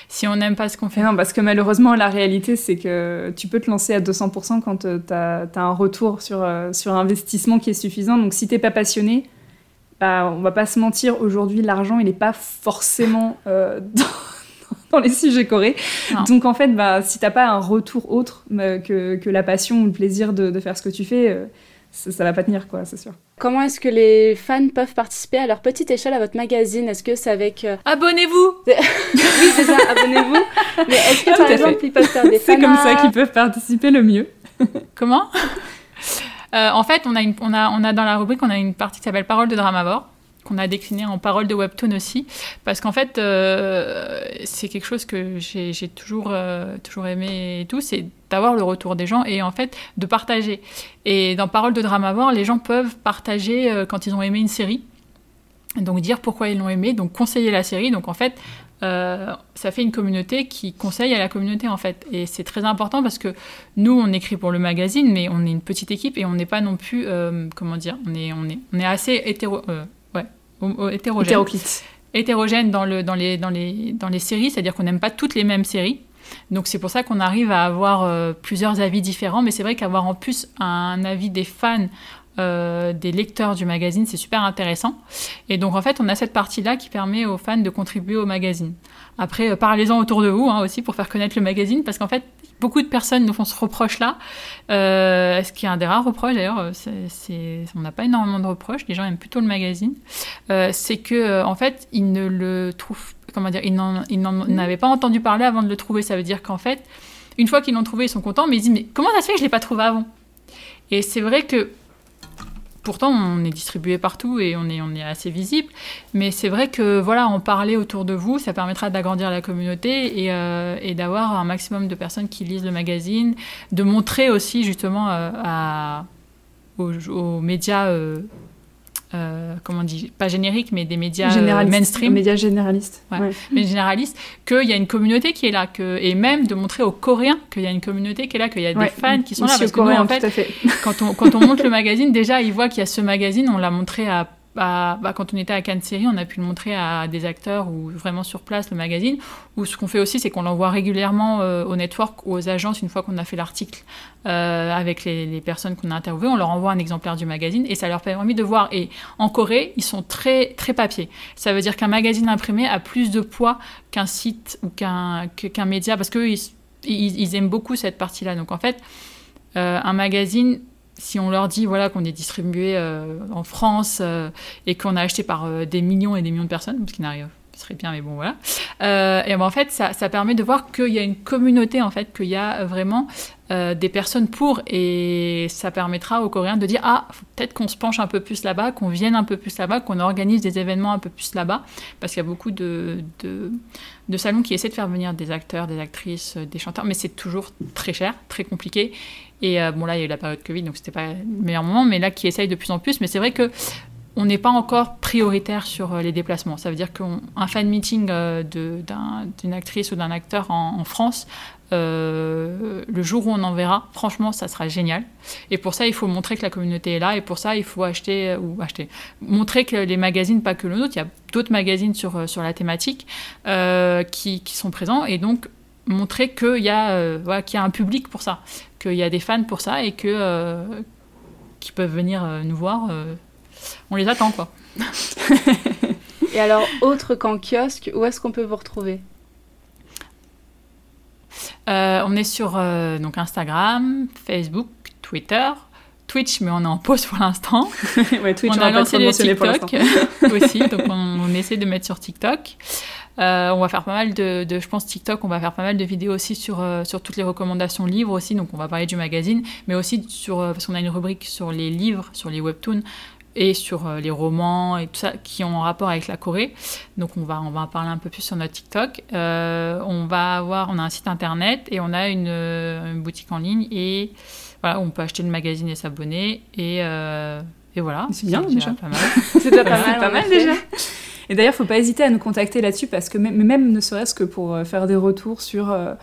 si on n'aime pas ce qu'on fait. Non, parce que malheureusement, la réalité, c'est que tu peux te lancer à 200% quand tu as, un retour sur, euh, sur investissement qui est suffisant. Donc, si t'es pas passionné, bah, on va pas se mentir, aujourd'hui, l'argent, il n'est pas forcément euh, dans, dans, les sujets corés. Non. Donc, en fait, bah, si t'as pas un retour autre euh, que, que, la passion ou le plaisir de, de faire ce que tu fais, euh, ça, ça va pas tenir, quoi, c'est sûr. Comment est-ce que les fans peuvent participer à leur petite échelle à votre magazine? Est-ce que c'est avec... euh, Abonnez-vous oui, c'est ça, abonnez-vous. Mais est-ce que, Tout par exemple, fait. ils peuvent faire des C'est comme ça qu'ils peuvent participer le mieux. Comment? Euh, En fait, on a, une, on, a, on a dans la rubrique, on a une partie qui s'appelle Parole de Dramavore qu'on a décliné en parole de webtoon aussi, parce qu'en fait, euh, c'est quelque chose que j'ai toujours, euh, toujours aimé et tout, c'est d'avoir le retour des gens et en fait de partager. Et dans Parole de Dramavore, les gens peuvent partager euh, quand ils ont aimé une série, donc dire pourquoi ils l'ont aimé, donc conseiller la série. Donc en fait, ça fait une communauté qui conseille à la communauté en fait. Et c'est très important parce que nous, on écrit pour le magazine, mais on est une petite équipe et on n'est pas non plus, comment dire, on est, on est, on est assez hétéro, hétérogène Hétéroclite. hétérogène dans, le, dans, les, dans, les, dans les séries, c'est-à-dire qu'on n'aime pas toutes les mêmes séries. Donc c'est pour ça qu'on arrive à avoir euh, plusieurs avis différents, mais c'est vrai qu'avoir en plus un avis des fans, euh, des lecteurs du magazine, c'est super intéressant. Et donc en fait, on a cette partie-là qui permet aux fans de contribuer au magazine. Après, euh, parlez-en autour de vous hein, aussi pour faire connaître le magazine, parce qu'en fait, beaucoup de personnes nous font ce reproche-là. Euh, ce qui est un des rares reproches d'ailleurs, euh, c'est- on n'a pas énormément de reproches, les gens aiment plutôt le magazine. Euh, c'est que en fait, ils ne le trouvent, comment dire, ils n'en ils n'en avaient pas entendu parler avant de le trouver. Ça veut dire qu'en fait, une fois qu'ils l'ont trouvé, ils sont contents, mais ils disent mais comment ça se fait que je l'ai pas trouvé avant? Et c'est vrai que pourtant on est distribué partout et on est assez visible, mais c'est vrai que voilà, en parler autour de vous, ça permettra d'agrandir la communauté et, euh, d'avoir un maximum de personnes qui lisent le magazine, de montrer aussi justement euh, aux médias. euh, euh, comment on dit, pas génériques, mais des médias euh, Généraliste. mainstream, Médias généralistes. Ouais. Ouais. mais généralistes, qu'il y a une communauté qui est là, que, et même de montrer aux Coréens qu'il y a une communauté qui est là, qu'il y a Ouais. des fans qui sont là. Parce que nous, coréen, en fait, tout à fait. quand on, quand on monte le magazine, déjà, ils voient qu'il y a ce magazine, on l'a montré à, à- bah, quand on était à Cannes Série, on a pu le montrer à des acteurs ou vraiment sur place, le magazine. Ou ce qu'on fait aussi, c'est qu'on l'envoie régulièrement euh, au network ou aux agences une fois qu'on a fait l'article euh, avec les, personnes qu'on a interviewées. On leur envoie un exemplaire du magazine et ça leur permet de voir. Et en Corée, ils sont très, très papier. Ça veut dire qu'un magazine imprimé a plus de poids qu'un site ou qu'un qu'un média parce qu'eux, ils, ils, ils aiment beaucoup cette partie-là. Donc en fait, euh, un magazine, si on leur dit voilà qu'on est distribué euh, en France euh, et qu'on a acheté par euh, des millions et des millions de personnes, ce qui n'arrive ce serait bien, mais bon voilà. Euh, et ben, en fait, ça, ça permet de voir qu'il y a une communauté en fait, qu'il y a vraiment euh, des personnes pour, et ça permettra aux Coréens de dire ah peut-être qu'on se penche un peu plus là-bas, qu'on vienne un peu plus là-bas, qu'on organise des événements un peu plus là-bas, parce qu'il y a beaucoup de, de de salons qui essaient de faire venir des acteurs, des actrices, euh, des chanteurs, mais c'est toujours très cher, très compliqué. Et euh, bon, là, il y a eu la période Covid, donc c'était pas le meilleur moment, mais là, qui essayent de plus en plus. Mais c'est vrai que on n'est pas encore prioritaire sur euh, les déplacements. Ça veut dire qu'un fan meeting euh, d'une actrice ou d'un acteur en, France, le jour où on en verra, franchement, ça sera génial. Et pour ça, il faut montrer que la communauté est là. Et pour ça, il faut acheter ou acheter, montrer que les magazines, pas que le nôtre, il y a d'autres magazines sur, la thématique qui, sont présents. Et donc montrer qu'il y a un public pour ça, qu'il y a des fans pour ça et que euh, qui peuvent venir euh, nous voir. euh, on les attend quoi. Et alors, autre qu'en kiosque, où est-ce qu'on peut vous retrouver? On est sur donc Instagram, Facebook, Twitter, Twitch, mais on est en pause pour l'instant. ouais, Twitch, on va a lancé le pour TikTok aussi, donc on, on essaie de mettre sur TikTok. Euh, on va faire pas mal de, de- je pense TikTok, on va faire pas mal de vidéos aussi sur, euh, sur toutes les recommandations livres aussi, donc on va parler du magazine, mais aussi sur, euh, parce qu'on a une rubrique sur les livres, sur les webtoons et sur euh, les romans et tout ça qui ont un rapport avec la Corée. Donc on va, on va en parler un peu plus sur notre TikTok. Euh, on va avoir, on a un site internet et on a une, euh, une boutique en ligne et voilà, on peut acheter le magazine et s'abonner et, euh, et voilà. C'est bien, déjà pas mal. C'est déjà pas mal. pas déjà. Et d'ailleurs, faut pas hésiter à nous contacter là-dessus parce que même, même ne serait-ce que pour faire des retours sur euh,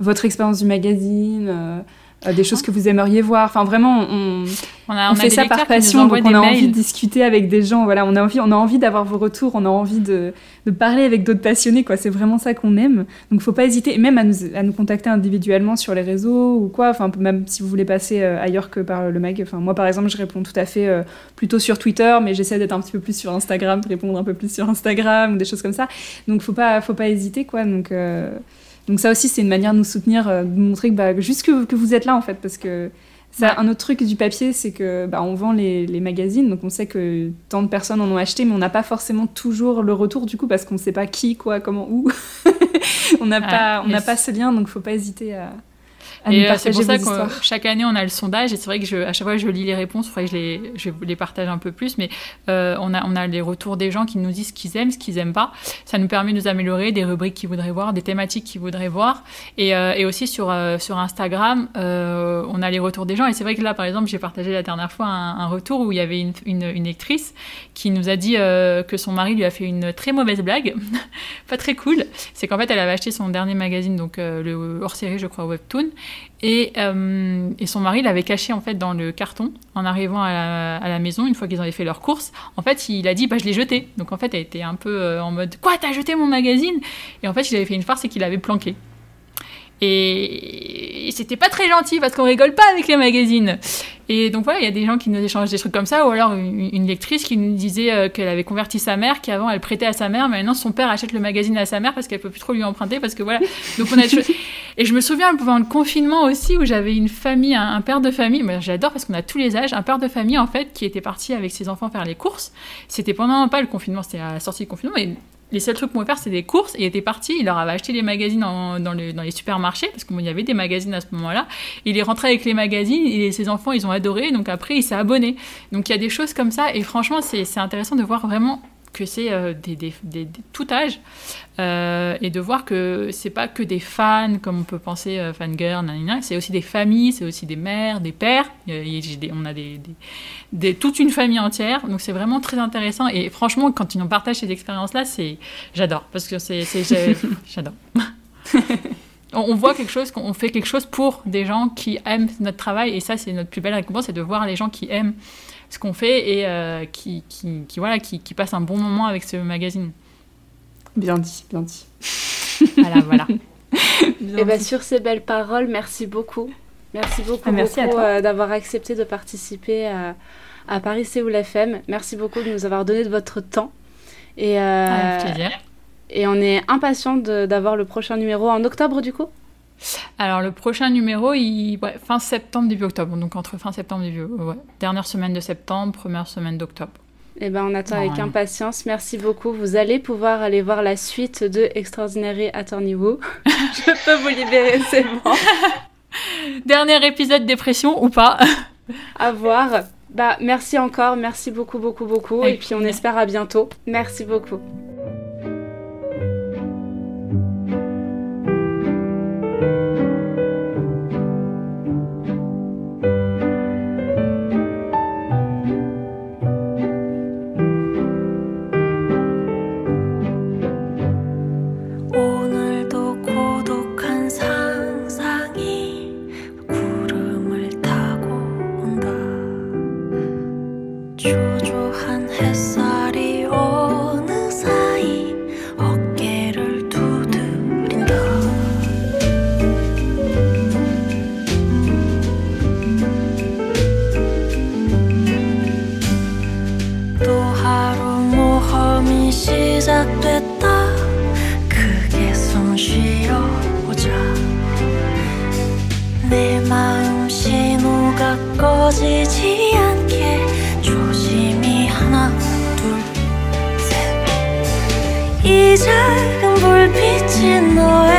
votre expérience du magazine, euh, des choses que vous aimeriez voir. Enfin, vraiment, on, On, a, on, a fait ça par passion, donc on a envie de discuter avec des gens. Voilà, on a envie, on a envie d'avoir vos retours, on a envie de, de parler avec d'autres passionnés. Quoi, c'est vraiment ça qu'on aime. Donc, faut pas hésiter, et même à nous, à nous contacter individuellement sur les réseaux ou quoi. Enfin, même si vous voulez passer euh, ailleurs que par le mag. Enfin, moi, par exemple, je réponds tout à fait euh, plutôt sur Twitter, mais j'essaie d'être un petit peu plus sur Instagram, de répondre un peu plus sur Instagram ou des choses comme ça. Donc, faut pas, faut pas hésiter, quoi. Donc donc ça aussi, c'est une manière de nous soutenir, euh, de montrer que, bah, juste que, que vous êtes là, en fait, parce que ça, Ouais. un autre truc du papier, c'est que bah, on vend les, les magazines, donc on sait que tant de personnes en ont acheté, mais on n'a pas forcément toujours le retour du coup, parce qu'on ne sait pas qui, quoi, comment, où. on n'a Ouais, pas, on n'a pas ce lien, donc faut pas hésiter à, à Et nous euh, c'est pour ça que chaque année on a le sondage et c'est vrai que je, à chaque fois je lis les réponses, il faudrait que je les, je les partage un peu plus, mais euh, on, a, on a les retours des gens qui nous disent ce qu'ils aiment, ce qu'ils aiment pas. Ça nous permet de nous améliorer, des rubriques qu'ils voudraient voir, des thématiques qu'ils voudraient voir. Et, euh, et aussi sur, euh, sur Instagram, euh, on a les retours des gens. Et c'est vrai que là, par exemple, j'ai partagé la dernière fois un, un retour où il y avait une, une, une lectrice qui nous a dit euh, que son mari lui a fait une très mauvaise blague, pas très cool. C'est qu'en fait, elle avait acheté son dernier magazine, donc euh, le hors-série, je crois, Webtoon. Et, euh, et son mari l'avait caché en fait dans le carton en arrivant à la, à la maison une fois qu'ils avaient fait leurs courses. En fait, il a dit bah je l'ai jeté. Donc en fait, elle était un peu euh, en mode quoi t'as jeté mon magazine? Et en fait, il avait fait une farce et qu'il l'avait planqué. Et, et c'était pas très gentil parce qu'on rigole pas avec les magazines. Et donc voilà, il y a des gens qui nous échangent des trucs comme ça, ou alors une, une lectrice qui nous disait euh, qu'elle avait converti sa mère, qu'avant elle prêtait à sa mère, mais maintenant son père achète le magazine à sa mère parce qu'elle peut plus trop lui emprunter, parce que voilà. Donc on a Et je me souviens pendant le confinement aussi où j'avais une famille, un, un père de famille, mais j'adore parce qu'on a tous les âges, un père de famille en fait qui était parti avec ses enfants faire les courses. C'était pendant pas le confinement, c'était à la sortie du confinement, mais les seuls trucs qu'on pouvait faire, c'était des courses. Et il était parti, il leur avait acheté les magazines dans, dans les supermarchés, parce qu'il y avait des magazines à ce moment-là. Il est rentré avec les magazines et ses enfants, ils ont adoré. Donc après, il s'est abonné. Donc il y a des choses comme ça. Et franchement, c'est c'est intéressant de voir vraiment que c'est euh, des, des- des- des- tout âge euh, et de voir que c'est pas que des fans comme on peut penser euh, fangirl, c'est aussi des familles, c'est aussi des mères, des pères. On a des, toute une famille entière, donc c'est vraiment très intéressant. Et franchement, quand ils nous partagent ces expériences-là, c'est j'adore parce que c'est j'adore. on, on voit quelque chose, on fait quelque chose pour des gens qui aiment notre travail et ça c'est notre plus belle récompense, c'est de voir les gens qui aiment ce qu'on fait et euh, qui, qui, qui, voilà qui, qui passent un bon moment avec ce magazine. Bien dit, bien dit. Voilà, voilà. Bien Et bah, dit. sur ces belles paroles, merci beaucoup. Merci beaucoup, Ah, merci à beaucoup, toi. euh, d'avoir accepté de participer à, à Paris Séoul FM. Merci beaucoup de nous avoir donné de votre temps. Et, euh, Avec plaisir. et on est impatient de- d'avoir le prochain numéro en octobre du coup? Alors le prochain numéro, il... ouais, fin septembre, début octobre. Donc entre fin septembre et début, ouais. dernière semaine de septembre, première semaine d'octobre. Et ben on attend avec ouais. impatience. Merci beaucoup. Vous allez pouvoir aller voir la suite de Extraordinary Attorney Woo. Je peux vous libérer, c'est bon. Dernier épisode dépression ou pas À voir. Bah merci encore, merci beaucoup beaucoup beaucoup Avec et puis on espère à bientôt. Merci beaucoup. 시작됐다. 크게 숨 쉬어보자. 내 마음 신호가 꺼지지 않게 조심히 하나 둘 셋 이 작은 불빛이 너에